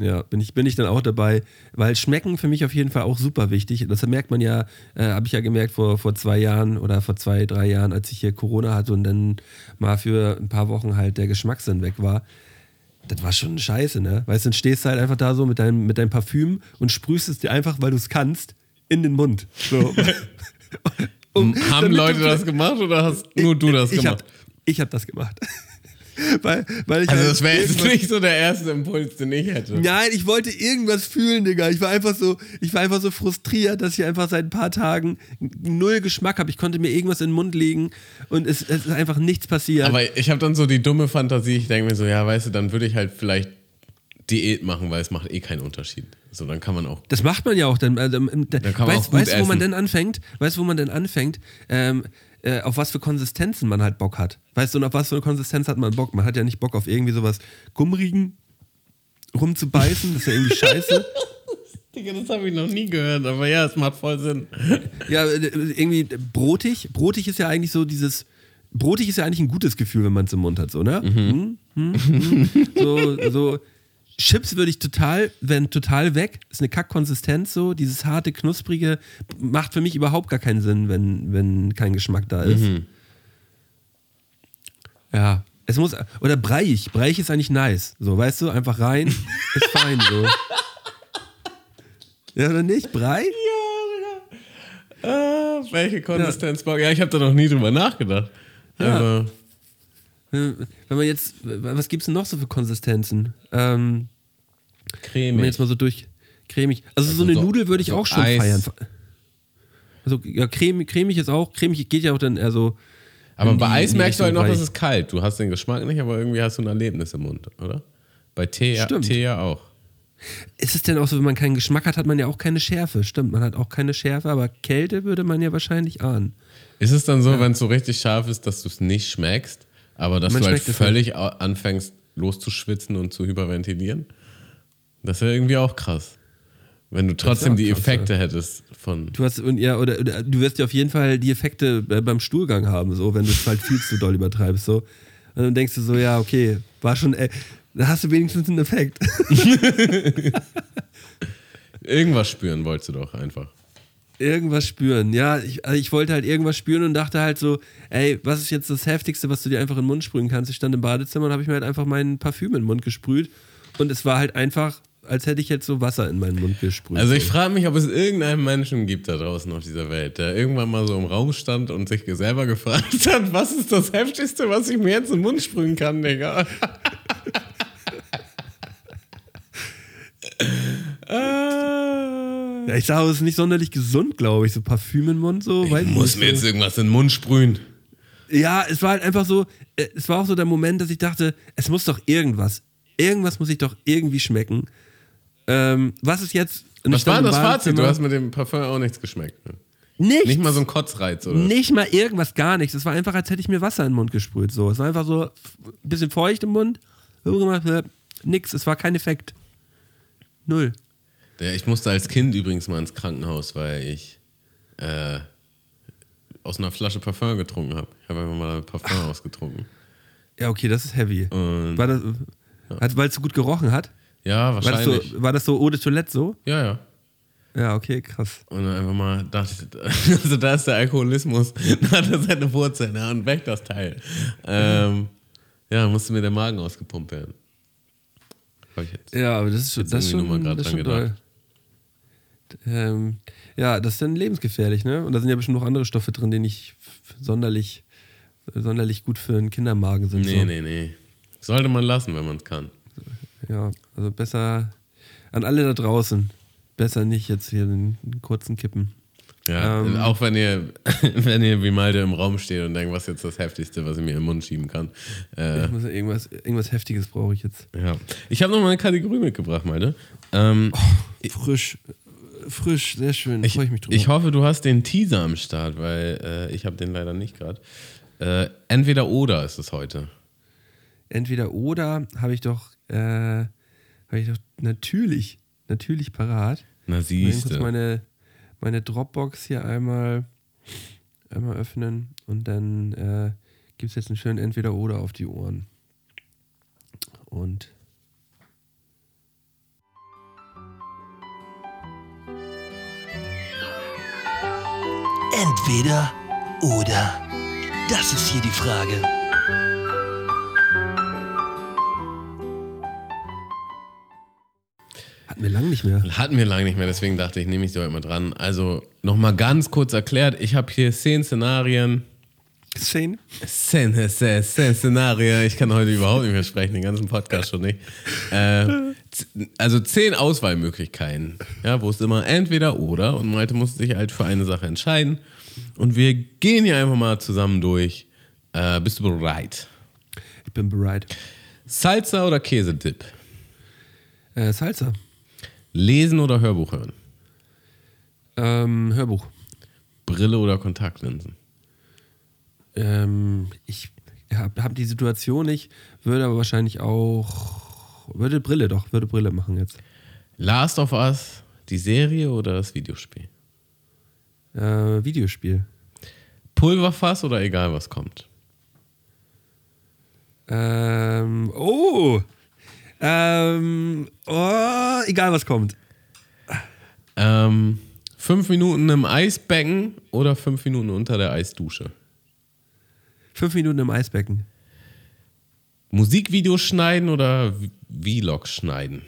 Ja, bin ich, bin ich dann auch dabei, weil Schmecken für mich auf jeden Fall auch super wichtig. Das merkt man ja, äh, habe ich ja gemerkt vor, vor zwei Jahren oder vor zwei, drei Jahren, als ich hier Corona hatte und dann mal für ein paar Wochen halt der Geschmackssinn weg war. Das war schon scheiße, ne? Weißt du, dann stehst du halt einfach da so mit deinem, mit deinem Parfüm und sprühst es dir einfach, weil du es kannst, in den Mund. So. Um- Haben Leute das gemacht oder hast nur du das ich gemacht? Hab, ich habe das gemacht. Weil, weil ich also halt das wäre jetzt nicht so der erste Impuls, den ich hätte. Nein, ich wollte irgendwas fühlen, Digga. Ich war einfach so, ich war einfach so frustriert, dass ich einfach seit ein paar Tagen null Geschmack habe. Ich konnte mir irgendwas in den Mund legen und es, es ist einfach nichts passiert. Aber ich habe dann so die dumme Fantasie, ich denke mir so, ja, weißt du, dann würde ich halt vielleicht Diät machen, weil es macht eh keinen Unterschied. So, dann kann man auch. das macht man ja auch dann. Also, ähm, da, Dann kann man weißt auch gut weißt du, wo man denn anfängt? Weißt du, wo man denn anfängt? Ähm, äh, auf was für Konsistenzen man halt Bock hat. Weißt du, und auf was für eine Konsistenz hat man Bock? Man hat ja nicht Bock auf irgendwie sowas Gummrigen rumzubeißen. Das ist ja irgendwie scheiße. Digga, das habe ich noch nie gehört, aber ja, es macht voll Sinn. Ja, äh, irgendwie brotig. Brotig ist ja eigentlich so dieses. Brotig ist ja eigentlich ein gutes Gefühl, wenn man es im Mund hat, so, ne? Mhm. Mhm. Mhm. So, so. Chips würde ich total, werden total weg. Ist eine Kackkonsistenz so. Dieses harte, knusprige macht für mich überhaupt gar keinen Sinn, wenn, wenn kein Geschmack da ist. Ja. Es muss, oder breiig. Breiig ist eigentlich nice. So, weißt du, einfach rein, ist fein, so. Ja, oder nicht? Brei? Ah, welche Konsistenz? Ja, ja ich habe da noch nie drüber nachgedacht. Ja. Also, Wenn man jetzt, was gibt es denn noch so für Konsistenzen? Ähm, wenn man cremig. jetzt mal so durch, cremig. Also, so Also eine so- Nudel würde ich so auch schon Eis. feiern. Also ja, cremig, cremig ist auch, cremig geht ja auch dann eher so. aber bei die- Eis merkst du halt noch, dass es kalt. Du hast den Geschmack nicht, aber irgendwie hast du ein Erlebnis im Mund, oder? Bei Tee, ja. Tee ja auch. Ist es denn auch so, wenn man keinen Geschmack hat, hat man ja auch keine Schärfe. Stimmt, man hat auch keine Schärfe, aber Kälte würde man ja wahrscheinlich ahnen. Ist es dann so, wenn es so richtig scharf ist, dass du es nicht schmeckst, aber dass Man du halt völlig anfängst loszuschwitzen und zu hyperventilieren? Das wäre irgendwie auch krass. Wenn du trotzdem die krass, Effekte hättest von. Du hast, und ja, oder, oder du wirst ja auf jeden Fall die Effekte äh, beim Stuhlgang haben, so, wenn du es halt viel zu doll übertreibst, so. Und dann denkst du so, ja, okay, war schon, äh, da hast du wenigstens einen Effekt. Irgendwas spüren wolltest du doch einfach. Irgendwas spüren. Ja, ich, also ich wollte halt irgendwas spüren und dachte halt so, ey, was ist jetzt das Heftigste, was du dir einfach in den Mund sprühen kannst? Ich stand im Badezimmer und habe ich mir halt einfach mein Parfüm in den Mund gesprüht und es war halt einfach als hätte ich jetzt so Wasser in meinen Mund gesprüht. Also ich frage mich, ob es irgendeinen Menschen gibt da draußen auf dieser Welt, der irgendwann mal so im Raum stand und sich selber gefragt hat, was ist das Heftigste, was ich mir jetzt im Mund sprühen kann, Digga? Ah. ja, ich sage, es ist nicht sonderlich gesund, glaube ich, so Parfüm im Mund so. weiß Ich ich muss nicht, mir so. jetzt irgendwas in den Mund sprühen. Ja, es war halt einfach so, äh, es war auch so der Moment, dass ich dachte, es muss doch irgendwas, irgendwas muss ich doch irgendwie schmecken. Ähm, was ist jetzt? Was ich war das Fazit? Du hast mit dem Parfum auch nichts geschmeckt. Ne? nichts, Nicht mal so ein Kotzreiz, oder? nicht mal irgendwas, gar nichts. Es war einfach, als hätte ich mir Wasser in den Mund gesprüht. So, es war einfach so ein bisschen feucht im Mund. äh, Nix, es war kein Effekt. Null. Ich musste als Kind übrigens mal ins Krankenhaus, weil ich äh, aus einer Flasche Parfum getrunken habe. Ich habe einfach mal Parfum ausgetrunken. Ja, okay, das ist heavy. Und- War das, hat- weil es so gut gerochen hat? Ja, War das, wahrscheinlich. so, war das so Eau de Toilette so? Ja, ja. Ja, okay, krass. Und dann einfach mal dachte, also da ist der Alkoholismus, da hat er seine Wurzeln, ja, und weg das Teil. Ähm, ja, musste mir der Magen ausgepumpt werden. Hab ich jetzt. Ja, aber das ist schon, das ist schon, das ist schon gedacht. Ähm, ja, das ist dann lebensgefährlich, ne? Und da sind ja bestimmt noch andere Stoffe drin, die nicht sonderlich, sonderlich gut für den Kindermagen sind. Nee, so. nee, nee. Sollte man lassen, wenn man es kann. Ja, also besser an alle da draußen. Besser nicht jetzt hier den, kurzen Kippen. Ja, Ähm. auch wenn ihr, wenn ihr wie Malte im Raum steht und denkt, was ist jetzt das Heftigste, was ich mir im Mund schieben kann. Äh, Ich muss irgendwas, irgendwas Heftiges brauche ich jetzt. ja. Ich habe noch mal eine Kategorie mitgebracht, Malte. Ähm, Frisch, äh, frisch, sehr schön. ich, Freue ich mich drüber. ich hoffe, du hast den Teaser am Start, weil äh, ich habe den leider nicht gerade. Äh, entweder oder ist es heute. Entweder oder habe ich doch, äh, habe ich doch natürlich, natürlich parat. Na Ich siehst muss du. meine, meine Dropbox hier einmal, einmal öffnen und dann äh, gibt es jetzt einen schönen Entweder-Oder auf die Ohren. Und Entweder oder. Das ist hier die Frage. hatten wir lange nicht mehr. Hatten wir lange nicht mehr, deswegen dachte ich, nehme ich sie heute mal dran. Also nochmal ganz kurz erklärt, ich habe hier zehn Szenarien. Szene? Zehn, zehn, zehn Szenarien. Ich kann heute überhaupt nicht mehr sprechen, den ganzen Podcast schon nicht. Äh, also zehn Auswahlmöglichkeiten, ja, wo es immer entweder oder und Malte muss sich halt für eine Sache entscheiden. Und wir gehen hier einfach mal zusammen durch. Äh, bist du bereit? Ich bin bereit. Salsa oder Käsedip? Äh, Salsa. Lesen oder Hörbuch hören? Ähm, Hörbuch. Brille oder Kontaktlinsen? Ähm, ich habe hab die Situation nicht, würde aber wahrscheinlich auch. Würde Brille doch, würde Brille machen jetzt. Last of Us, die Serie oder das Videospiel? Äh, Videospiel. Pulverfass oder egal was kommt? Ähm, oh! Ähm, oh, egal was kommt. Ähm, fünf Minuten im Eisbecken oder fünf Minuten unter der Eisdusche? Fünf Minuten im Eisbecken. Musikvideos schneiden oder Vlog schneiden?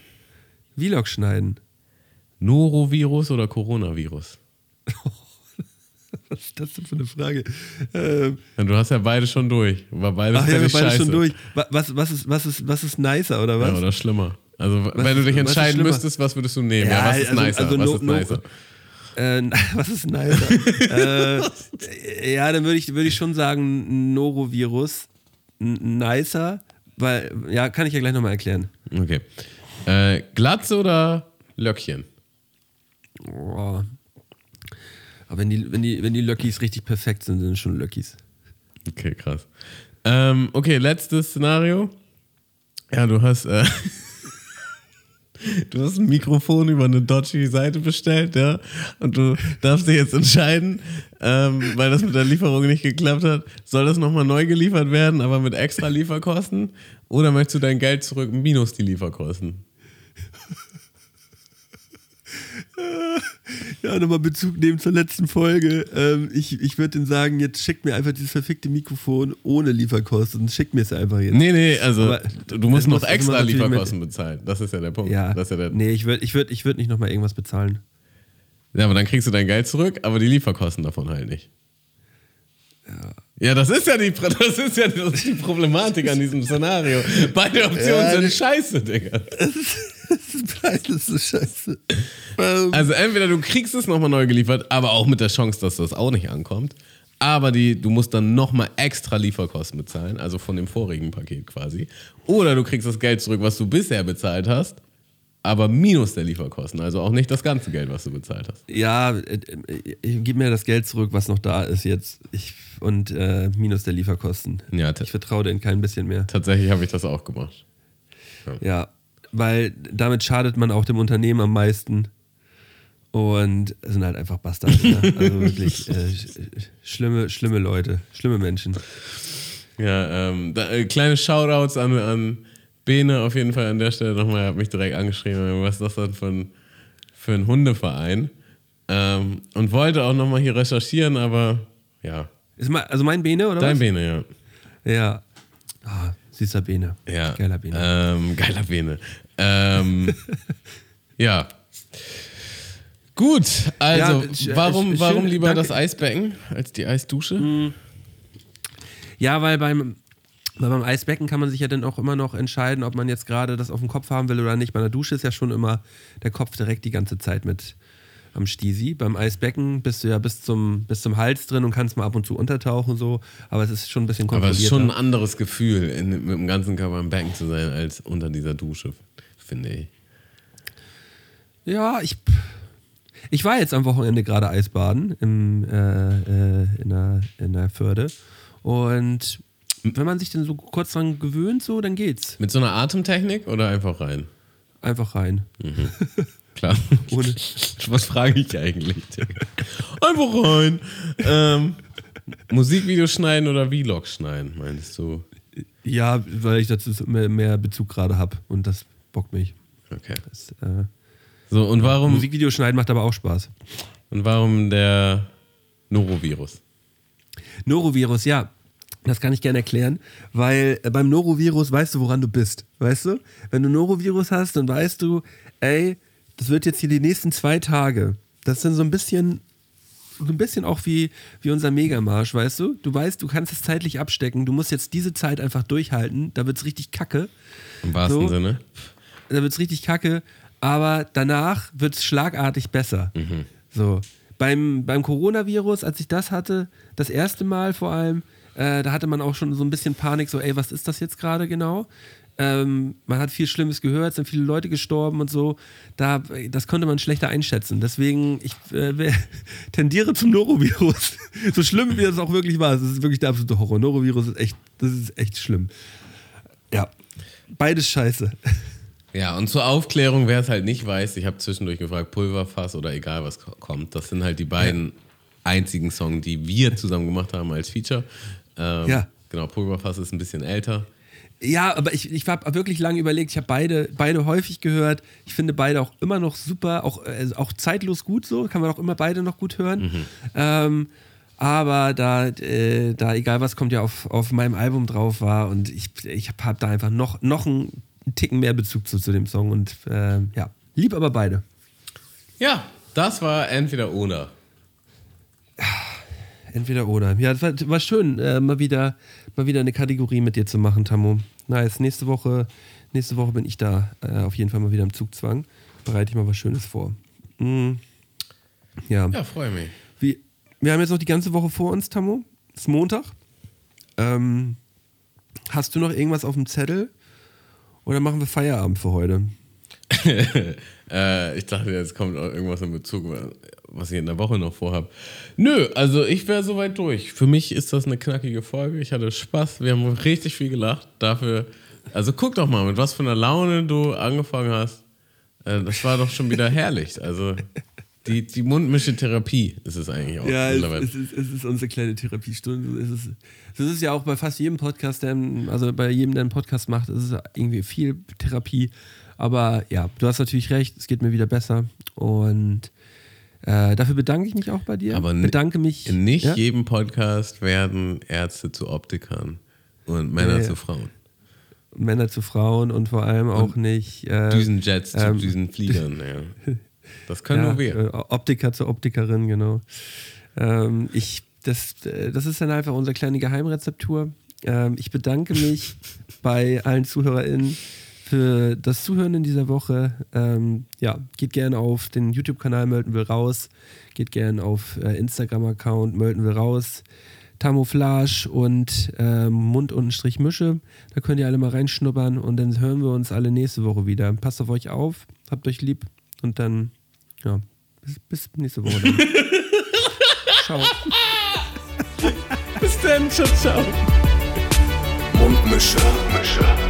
Vlog schneiden. Norovirus oder Coronavirus? Was ist das denn für eine Frage? Ähm, Ja, du hast ja beide schon durch. War beides ach ja, wir beide scheiße. schon durch. Wa- Was, was, ist, was, ist, was ist nicer oder was? Ja, oder schlimmer. Also, wenn du dich was entscheiden müsstest, was würdest du nehmen? Ja, Ja, was ist also- nicer? also was no- ist no- nicer? Äh, was ist nicer? äh, ja, dann würde ich, würde ich schon sagen, Norovirus. N- Nicer, weil, ja, kann ich ja gleich nochmal erklären. Okay. Äh, Glatze oder Löckchen? Oh. Aber wenn die, wenn, die, wenn die Löckis richtig perfekt sind, sind es schon Löckis. Okay, krass. Ähm, okay, letztes Szenario. Ja, du hast, äh, du hast ein Mikrofon über eine dodgy Seite bestellt, ja, und du darfst dich jetzt entscheiden, ähm, weil das mit der Lieferung nicht geklappt hat, soll das nochmal neu geliefert werden, aber mit extra Lieferkosten, oder möchtest du dein Geld zurück minus die Lieferkosten? Ja, nochmal Bezug nehmen zur letzten Folge. Ähm, ich ich würde sagen, jetzt schickt mir einfach dieses verfickte Mikrofon ohne Lieferkosten. Schickt mir es einfach jetzt. Nee, nee, also Aber du musst noch muss- extra Lieferkosten bezahlen. Das ist ja der Punkt. Ja, Das ist ja, der, nee, ich würde ich würd, ich würd nicht nochmal irgendwas bezahlen. ja, aber dann kriegst du dein Geld zurück, aber die Lieferkosten davon halt nicht. Ja, das ist ja die, das ist ja ist die Problematik an diesem Szenario. Beide Optionen Ja, sind scheiße, Digga. Das ist beides so scheiße. Ähm, Also entweder du kriegst es nochmal neu geliefert, aber auch mit der Chance, dass das auch nicht ankommt. Aber die, du musst dann nochmal extra Lieferkosten bezahlen, also von dem vorigen Paket quasi. Oder du kriegst das Geld zurück, was du bisher bezahlt hast, aber minus der Lieferkosten. Also auch nicht das ganze Geld, was du bezahlt hast. ja, äh, äh, ich gib mir das Geld zurück, was noch da ist jetzt. Ich, und äh, minus der Lieferkosten. Ja, Ich vertraue denen kein bisschen mehr. tatsächlich habe ich das auch gemacht. Ja, weil damit schadet man auch dem Unternehmen am meisten. Und es sind halt einfach Bastarde. ne? Also wirklich äh, sch- schlimme, schlimme Leute, schlimme Menschen. Ja, ähm, da, äh, kleine Shoutouts an, an Bene auf jeden Fall an der Stelle nochmal. Er hat mich direkt angeschrieben, was ist das dann für ein, für ein Hundeverein? Ähm, und wollte auch nochmal hier recherchieren, aber ja, Ist mal, also mein Bene, oder dein was? Bene, ja. Ja. Ah, süßer Bene. ja. Geiler Bene. Ähm, geiler Bene. Ähm, ja. Gut, also Ja, sch- warum, sch- warum schön, lieber danke. das Eisbecken als die Eisdusche? Ja, weil beim, weil beim Eisbecken kann man sich ja dann auch immer noch entscheiden, ob man jetzt gerade das auf dem Kopf haben will oder nicht. Bei einer Dusche ist ja schon immer der Kopf direkt die ganze Zeit mit am Stisi. Beim Eisbecken bist du ja bis zum, bis zum Hals drin und kannst mal ab und zu untertauchen so, aber es ist schon ein bisschen Aber es ist schon ein anderes Gefühl, in, mit dem ganzen Körper im Becken zu sein, als unter dieser Dusche, finde ich. Ja, ich, ich war jetzt am Wochenende gerade Eisbaden im, äh, äh, in, der, in der Förde. Und wenn man sich dann so kurz dran gewöhnt, so, dann geht's. Mit so einer Atemtechnik oder einfach rein? Einfach rein. Klar. Ohne- Was frage ich eigentlich? Einfach rein. Ähm, Musikvideo schneiden oder Vlog schneiden, meinst du? Ja, weil ich dazu mehr, mehr Bezug gerade habe und das bockt mich. Okay. Das, äh, So, und warum, Musikvideo schneiden macht aber auch Spaß. und warum der Norovirus? Norovirus, ja. Das kann ich gerne erklären, weil äh, beim Norovirus weißt du, woran du bist. Weißt du? Wenn du Norovirus hast, dann weißt du, ey, das wird jetzt hier die nächsten zwei Tage. Das sind so ein bisschen, so ein bisschen auch wie, wie unser Megamarsch, weißt du? Du weißt, du kannst es zeitlich abstecken. Du musst jetzt diese Zeit einfach durchhalten. Da wird es richtig kacke. Im wahrsten So. Sinne. da wird es richtig kacke, aber danach wird es schlagartig besser. So. Beim, beim Coronavirus, als ich das hatte, das erste Mal vor allem, äh, da hatte man auch schon so ein bisschen Panik, so, ey, was ist das jetzt gerade genau? Ähm, man hat viel Schlimmes gehört, es sind viele Leute gestorben und so. Da, das konnte man schlechter einschätzen. Deswegen, ich äh, tendiere zum Norovirus. so schlimm, wie das auch wirklich war. Das ist wirklich der absolute Horror. Norovirus ist echt, das ist echt schlimm. Ja. Beides scheiße. Ja, und zur Aufklärung, wer es halt nicht weiß, ich habe zwischendurch gefragt, Pulverfass oder egal was ko- kommt, das sind halt die beiden einzigen Songs, die wir zusammen gemacht haben als Feature. Ähm, Ja. Genau, Pulverfass ist ein bisschen älter. Ja, aber ich, ich habe wirklich lange überlegt. Ich habe beide, beide häufig gehört. Ich finde beide auch immer noch super, auch, äh, auch zeitlos gut so. Kann man auch immer beide noch gut hören. Ähm, aber da, äh, da, egal was kommt ja auf, auf meinem Album drauf war und ich, ich habe hab da einfach noch, noch einen Ticken mehr Bezug zu, zu dem Song und äh, ja, lieb aber beide. Ja, das war entweder oder. Entweder oder. Ja, war, war schön, äh, mal, wieder, mal wieder eine Kategorie mit dir zu machen, Tammo. Nice. Nächste Woche, nächste Woche bin ich da. Äh, auf jeden Fall mal wieder im Zugzwang. Bereite ich mal was Schönes vor. Mm. Ja. Ja, freue mich. Wie, wir haben jetzt noch die ganze Woche vor uns, Tammo. Es ist Montag. Ähm, hast du noch irgendwas auf dem Zettel? Oder machen wir Feierabend für heute? äh, ich dachte, jetzt kommt irgendwas in Bezug, was ich in der Woche noch vorhabe. Nö, also ich wäre soweit durch. Für mich ist das eine knackige Folge. Ich hatte Spaß. Wir haben richtig viel gelacht. Dafür, also guck doch mal, mit was für einer Laune du angefangen hast. Äh, das war doch schon wieder herrlich. Also die, die Mundmische-Therapie ist es eigentlich auch. Ja, es, mittlerweile. es, ist, es ist unsere kleine Therapiestunde. Es ist, es ist ja auch bei fast jedem Podcast, der, also bei jedem, der einen Podcast macht, es ist irgendwie viel Therapie. Aber ja, du hast natürlich recht, es geht mir wieder besser. Und äh, dafür bedanke ich mich auch bei dir. Aber bedanke mich. Nicht ja? jedem Podcast werden Ärzte zu Optikern und Männer Nee. zu Frauen. Männer zu Frauen und vor allem auch nicht. Äh, Düsenjets ähm, zu Düsenfliegern, ja. Das können ja, nur wir. äh, Optiker zur Optikerin, genau. Ähm, ich, das, äh, das ist dann einfach unsere kleine Geheimrezeptur. Ähm, ich bedanke mich bei allen ZuhörerInnen für das Zuhören in dieser Woche. Ähm, ja, geht gerne auf den YouTube-Kanal Mölten will raus. Geht gerne auf äh, Instagram-Account Mölten will raus. Tamouflage und ähm, Mund und Strich Mische. Da könnt ihr alle mal reinschnuppern und dann hören wir uns alle nächste Woche wieder. Passt auf euch auf, habt euch lieb und dann, ja, bis, bis nächste Woche. Dann. Ciao. Bis dann, ciao, ciao. Mundmische. Mische.